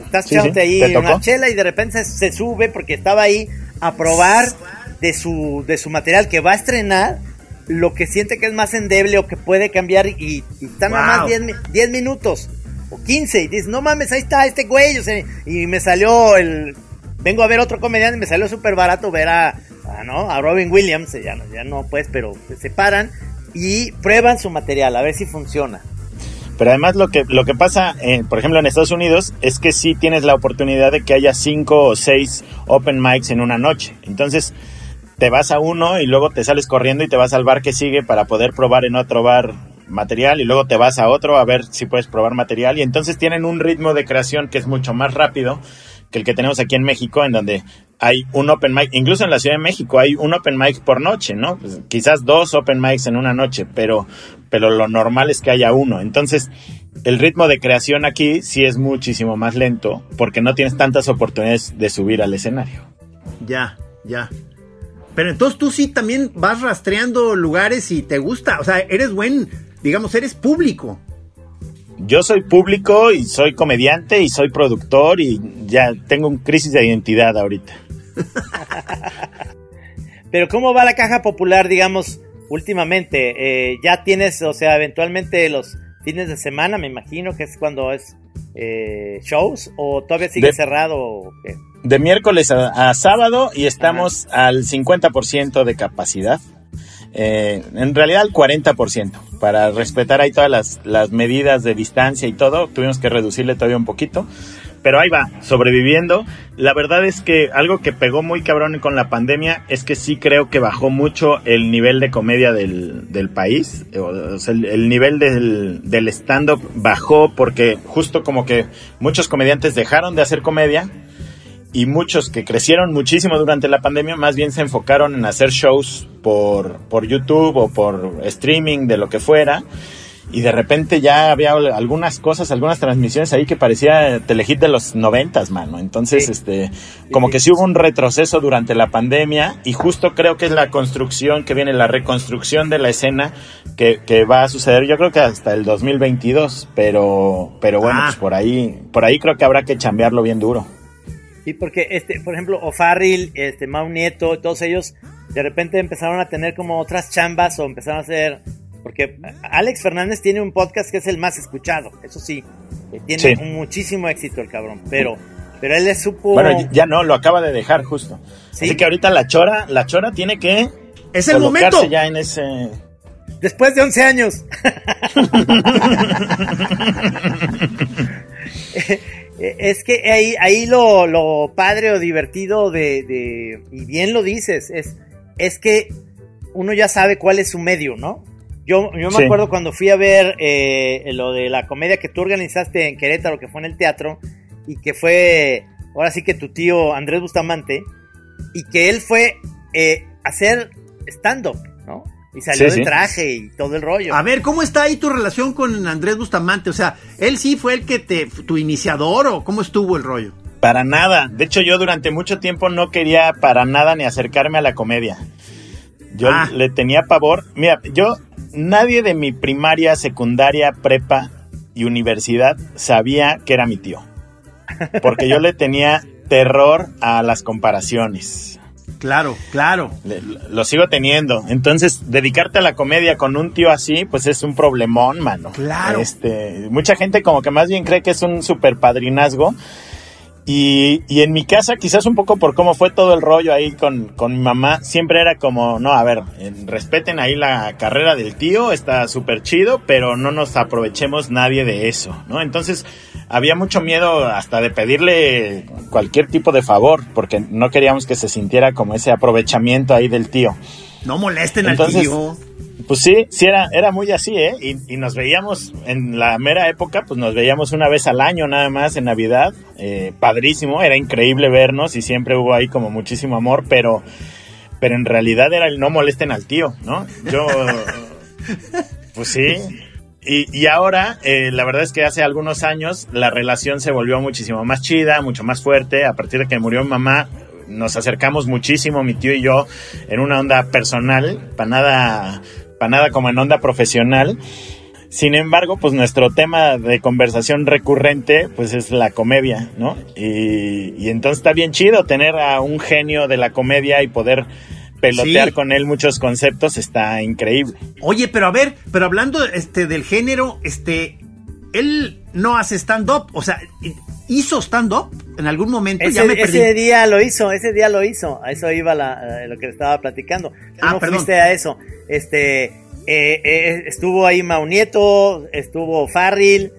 Speaker 2: estás sí, ahí una chela y de repente se, se, sube porque estaba ahí a probar de su, de su material que va a estrenar lo que siente que es más endeble o que puede cambiar y, y están wow. nada más 10 minutos o 15 y dices, no mames, ahí está este güey, o sea, y me salió el... Vengo a ver otro comediante y me salió súper barato ver a, ¿no? a Robin Williams, ya, ya no pues, pero se paran y prueban su material, a ver si funciona.
Speaker 3: Pero además lo que, lo que pasa, eh, por ejemplo, en Estados Unidos, es que sí tienes la oportunidad de que haya cinco o seis open mics en una noche. Entonces, te vas a uno y luego te sales corriendo y te vas al bar que sigue para poder probar en otro bar material y luego te vas a otro a ver si puedes probar material y entonces tienen un ritmo de creación que es mucho más rápido que el que tenemos aquí en México, en donde hay un open mic, incluso en la Ciudad de México hay un open mic por noche, ¿no? Pues, quizás dos open mics en una noche, pero, pero lo normal es que haya uno. Entonces, el ritmo de creación aquí sí es muchísimo más lento porque no tienes tantas oportunidades de subir al escenario.
Speaker 1: Ya, ya. Pero entonces tú sí también vas rastreando lugares y te gusta, o sea, eres buen, digamos, eres público
Speaker 3: yo soy público y soy comediante y soy productor y ya tengo un crisis de identidad ahorita.
Speaker 2: Pero ¿cómo va la caja popular, digamos, últimamente? Eh, ¿Ya tienes, o sea, eventualmente los fines de semana, me imagino que es cuando es eh, shows o todavía sigue cerrado?
Speaker 3: De miércoles a, sábado y estamos al 50% de capacidad. Eh, en realidad al 40%, para respetar ahí todas las, las medidas de distancia y todo, tuvimos que reducirle todavía un poquito, pero ahí va, sobreviviendo. La verdad es que algo que pegó muy cabrón con la pandemia es que sí creo que bajó mucho el nivel de comedia del, del país. O sea, el, el, nivel del, del stand-up bajó porque justo como que muchos comediantes dejaron de hacer comedia y muchos que crecieron muchísimo durante la pandemia más bien se enfocaron en hacer shows por, por YouTube o por streaming de lo que fuera y de repente ya había algunas cosas, algunas transmisiones ahí que parecía telehit de los noventas, mano. Entonces, este, como que sí hubo un retroceso durante la pandemia y justo creo que es la construcción que viene, la reconstrucción de la escena que, que va a suceder, yo creo que hasta el 2022, pero, pero bueno, ah. pues por ahí, por ahí creo que habrá que chambearlo bien duro.
Speaker 2: Sí, porque, este, por ejemplo, O'Farrill, este, Mau Nieto, todos ellos, de repente empezaron a tener como otras chambas o empezaron a hacer. Porque Alex Fernández tiene un podcast que es el más escuchado, eso sí. Tiene muchísimo éxito el cabrón, pero, pero él le supo.
Speaker 3: Bueno, ya no, lo acaba de dejar justo. Así que ahorita la chora, la chora tiene que.
Speaker 1: Es el momento.
Speaker 3: ya en ese.
Speaker 2: Después de 11 años. Eh, es que ahí, ahí lo, lo padre o divertido de, de, y bien lo dices, es, es que uno ya sabe cuál es su medio, ¿no? Yo, yo me acuerdo cuando fui a ver eh, lo de la comedia que tú organizaste en Querétaro, que fue en el teatro, y que fue, ahora sí que tu tío Andrés Bustamante, y que él fue eh, hacer stand-up. Y salió de traje y todo el rollo.
Speaker 1: A ver, ¿cómo está ahí tu relación con Andrés Bustamante? O sea, ¿él sí fue el que te, tu iniciador o cómo estuvo el rollo?
Speaker 3: Para nada. De hecho, yo durante mucho tiempo no quería para nada ni acercarme a la comedia. Yo ah. le tenía pavor. Mira, yo, nadie de mi primaria, secundaria, prepa y universidad sabía que era mi tío. Porque yo le tenía terror a las comparaciones.
Speaker 1: Claro, claro.
Speaker 3: lo sigo teniendo. Entonces, dedicarte a la comedia con un tío así, pues es un problemón, mano.
Speaker 1: Claro.
Speaker 3: Este, mucha gente como que más bien cree que es un super padrinazgo. Y, y, en mi casa, quizás un poco por cómo fue todo el rollo ahí con, con mi mamá, siempre era como, no, a ver, respeten ahí la carrera del tío, está súper chido, pero no nos aprovechemos nadie de eso, ¿no? Entonces, había mucho miedo hasta de pedirle cualquier tipo de favor, porque no queríamos que se sintiera como ese aprovechamiento ahí del tío.
Speaker 1: No molesten al tío.
Speaker 3: Pues sí, sí era, era muy así, ¿eh? Y, nos veíamos en la mera época, pues nos veíamos una vez al año nada más en Navidad. Eh, padrísimo, era increíble vernos y siempre hubo ahí como muchísimo amor, pero, pero en realidad era el no molesten al tío, ¿no? Yo, pues sí. Y, ahora, eh, la verdad es que hace algunos años la relación se volvió muchísimo más chida, mucho más fuerte. A partir de que murió mi mamá, nos acercamos muchísimo, mi tío y yo, en una onda personal, para nada, para nada como en onda profesional. Sin embargo, pues nuestro tema de conversación recurrente, pues es la comedia, ¿no? Y entonces está bien chido tener a un genio de la comedia y poder pelotear con él muchos conceptos está increíble.
Speaker 1: Oye, pero a ver, pero hablando este del género, este él no hace stand up, o sea, hizo stand up en algún momento.
Speaker 2: Ese, ese día lo hizo, ese día lo hizo. A eso iba la, lo que le estaba platicando. Ah, no fuiste a eso. Este, Eh, eh, estuvo ahí Mau Nieto, estuvo Farril,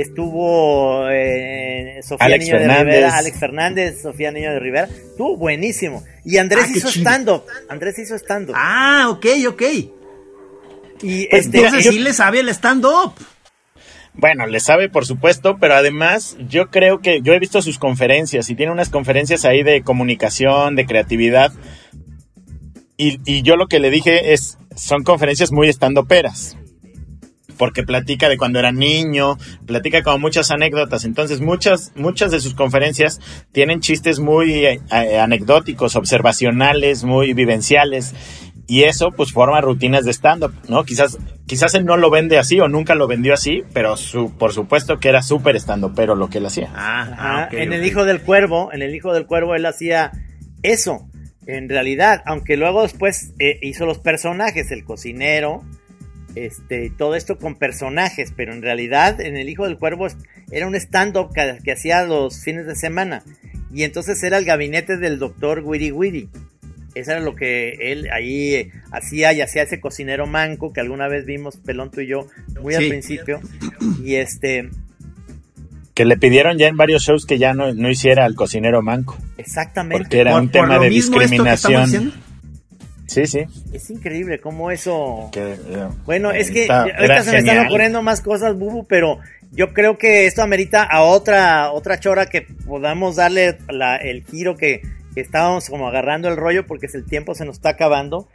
Speaker 2: estuvo eh, Sofía
Speaker 3: Alex
Speaker 2: Niño de
Speaker 3: Fernández.
Speaker 2: Rivera, Alex Fernández, Sofía Niño de Rivera. Estuvo buenísimo. Y Andrés
Speaker 1: Ah,
Speaker 2: hizo stand-up. Andrés hizo stand-up.
Speaker 1: Ah, ok, ok.
Speaker 2: y
Speaker 3: pues,
Speaker 2: este,
Speaker 1: Entonces
Speaker 3: yo-
Speaker 1: sí le sabe el stand-up.
Speaker 3: Bueno, le sabe por supuesto, pero además yo creo que yo he visto sus conferencias y tiene unas conferencias ahí de comunicación, de creatividad. Y, y yo lo que le dije es, son conferencias muy estandoperas. Porque platica de cuando era niño, platica como muchas anécdotas. Entonces muchas, muchas de sus conferencias tienen chistes muy eh, eh, anecdóticos, observacionales, muy vivenciales. Y eso pues forma rutinas de stand-up, ¿no? Quizás, quizás él no lo vende así o nunca lo vendió así, pero su, por supuesto que era súper stand-upero lo que él hacía.
Speaker 1: Ah, ok,
Speaker 2: en el. Hijo del Cuervo, en el Hijo del Cuervo él hacía eso, en realidad, aunque luego después eh, hizo los personajes, el cocinero, este, todo esto con personajes, pero en realidad en el Hijo del Cuervo era un stand-up que, que hacía los fines de semana, y entonces era el gabinete del doctor Wiri Wiri. Eso era lo que él ahí eh, hacía y hacía ese cocinero manco que alguna vez vimos Pelón tú y yo muy al principio. Y este,
Speaker 3: Que le pidieron ya en varios shows que ya no, no hiciera al cocinero manco,
Speaker 2: exactamente.
Speaker 3: porque era
Speaker 1: Por-
Speaker 3: un
Speaker 1: por
Speaker 3: tema
Speaker 1: lo
Speaker 3: de
Speaker 1: mismo esto que estamos
Speaker 3: discriminación. Sí, sí.
Speaker 2: Es increíble cómo eso.
Speaker 3: que, eh,
Speaker 2: Bueno, es que
Speaker 3: está-
Speaker 2: ahorita se me están ocurriendo más cosas, Bubu, pero yo creo que esto amerita a otra otra chora que podamos darle la- el giro que, que estábamos como agarrando el rollo porque el tiempo se nos está acabando.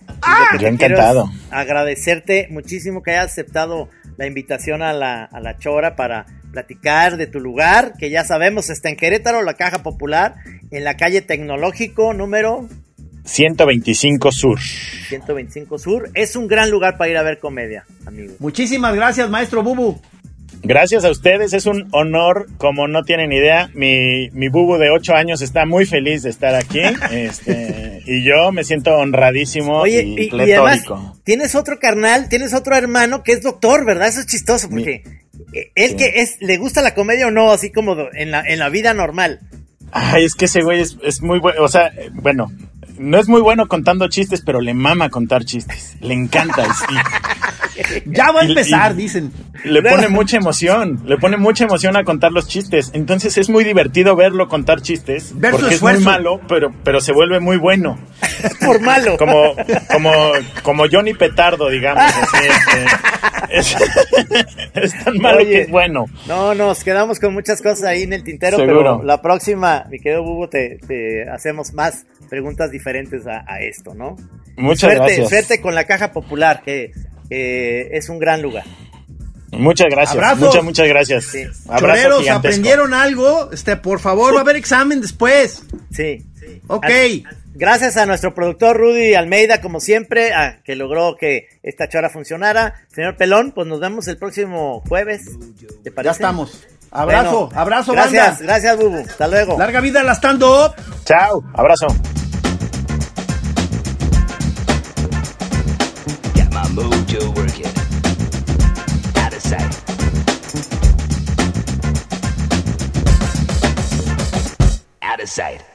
Speaker 2: Que
Speaker 3: Yo encantado.
Speaker 2: es agradecerte muchísimo que hayas aceptado la invitación a la, a la chora para platicar de tu lugar, que ya sabemos está en Querétaro, la Caja Popular, en la calle Tecnológico número
Speaker 3: 125 Sur.
Speaker 2: 125 Sur. Es un gran lugar para ir a ver comedia, amigos.
Speaker 1: Muchísimas gracias, maestro Bubu.
Speaker 3: Gracias a ustedes, es un honor, como no tienen idea, mi, mi bubu de 8 años está muy feliz de estar aquí, este, y yo me siento honradísimo
Speaker 2: Oye,
Speaker 3: y,
Speaker 2: y, y además tienes otro carnal, tienes otro hermano que es doctor, ¿verdad? Eso es chistoso porque eh, él
Speaker 3: Sí.
Speaker 2: que es, le gusta la comedia o no, así como en la, en la vida normal.
Speaker 3: Ay, es que ese güey es, es muy bueno, o sea, bueno, no es muy bueno contando chistes, pero le mama contar chistes, le encanta, y-
Speaker 1: Ya va a empezar,
Speaker 3: y-
Speaker 1: dicen.
Speaker 3: Le pone mucha emoción, le pone mucha emoción a contar los chistes. Entonces es muy divertido verlo contar chistes.
Speaker 1: Ver
Speaker 3: porque es muy malo, pero, pero se vuelve muy bueno.
Speaker 2: Por malo.
Speaker 3: Como, como, como Johnny Petardo, digamos. así, este, es, es tan malo
Speaker 2: Oye.
Speaker 3: que es bueno.
Speaker 2: No, nos quedamos con muchas cosas ahí en el tintero,
Speaker 3: Seguro.
Speaker 2: pero la próxima, mi querido Bubu, te, te hacemos más preguntas diferentes a, a esto, ¿no?
Speaker 3: Muchas
Speaker 2: suerte,
Speaker 3: gracias.
Speaker 2: Suerte con la Caja Popular, que es un gran lugar.
Speaker 3: Muchas gracias.
Speaker 1: Abrazos.
Speaker 3: Muchas, muchas gracias.
Speaker 2: Sí.
Speaker 3: Abrazo
Speaker 1: Choreros. ¿aprendieron algo? Este, por favor, va a haber examen después.
Speaker 2: Sí.
Speaker 1: Ok.
Speaker 2: Gracias a nuestro productor Rudy Almeida, como siempre, a, que logró que esta chora funcionara. Señor Pelón, pues nos vemos el próximo jueves. ¿Te parece?
Speaker 1: Ya estamos. Abrazo,
Speaker 2: Bueno,
Speaker 1: abrazo,
Speaker 2: gracias,
Speaker 1: banda.
Speaker 2: Gracias, Bubu. Hasta luego.
Speaker 1: Larga vida la stand-up.
Speaker 3: Chao. Abrazo.
Speaker 4: side.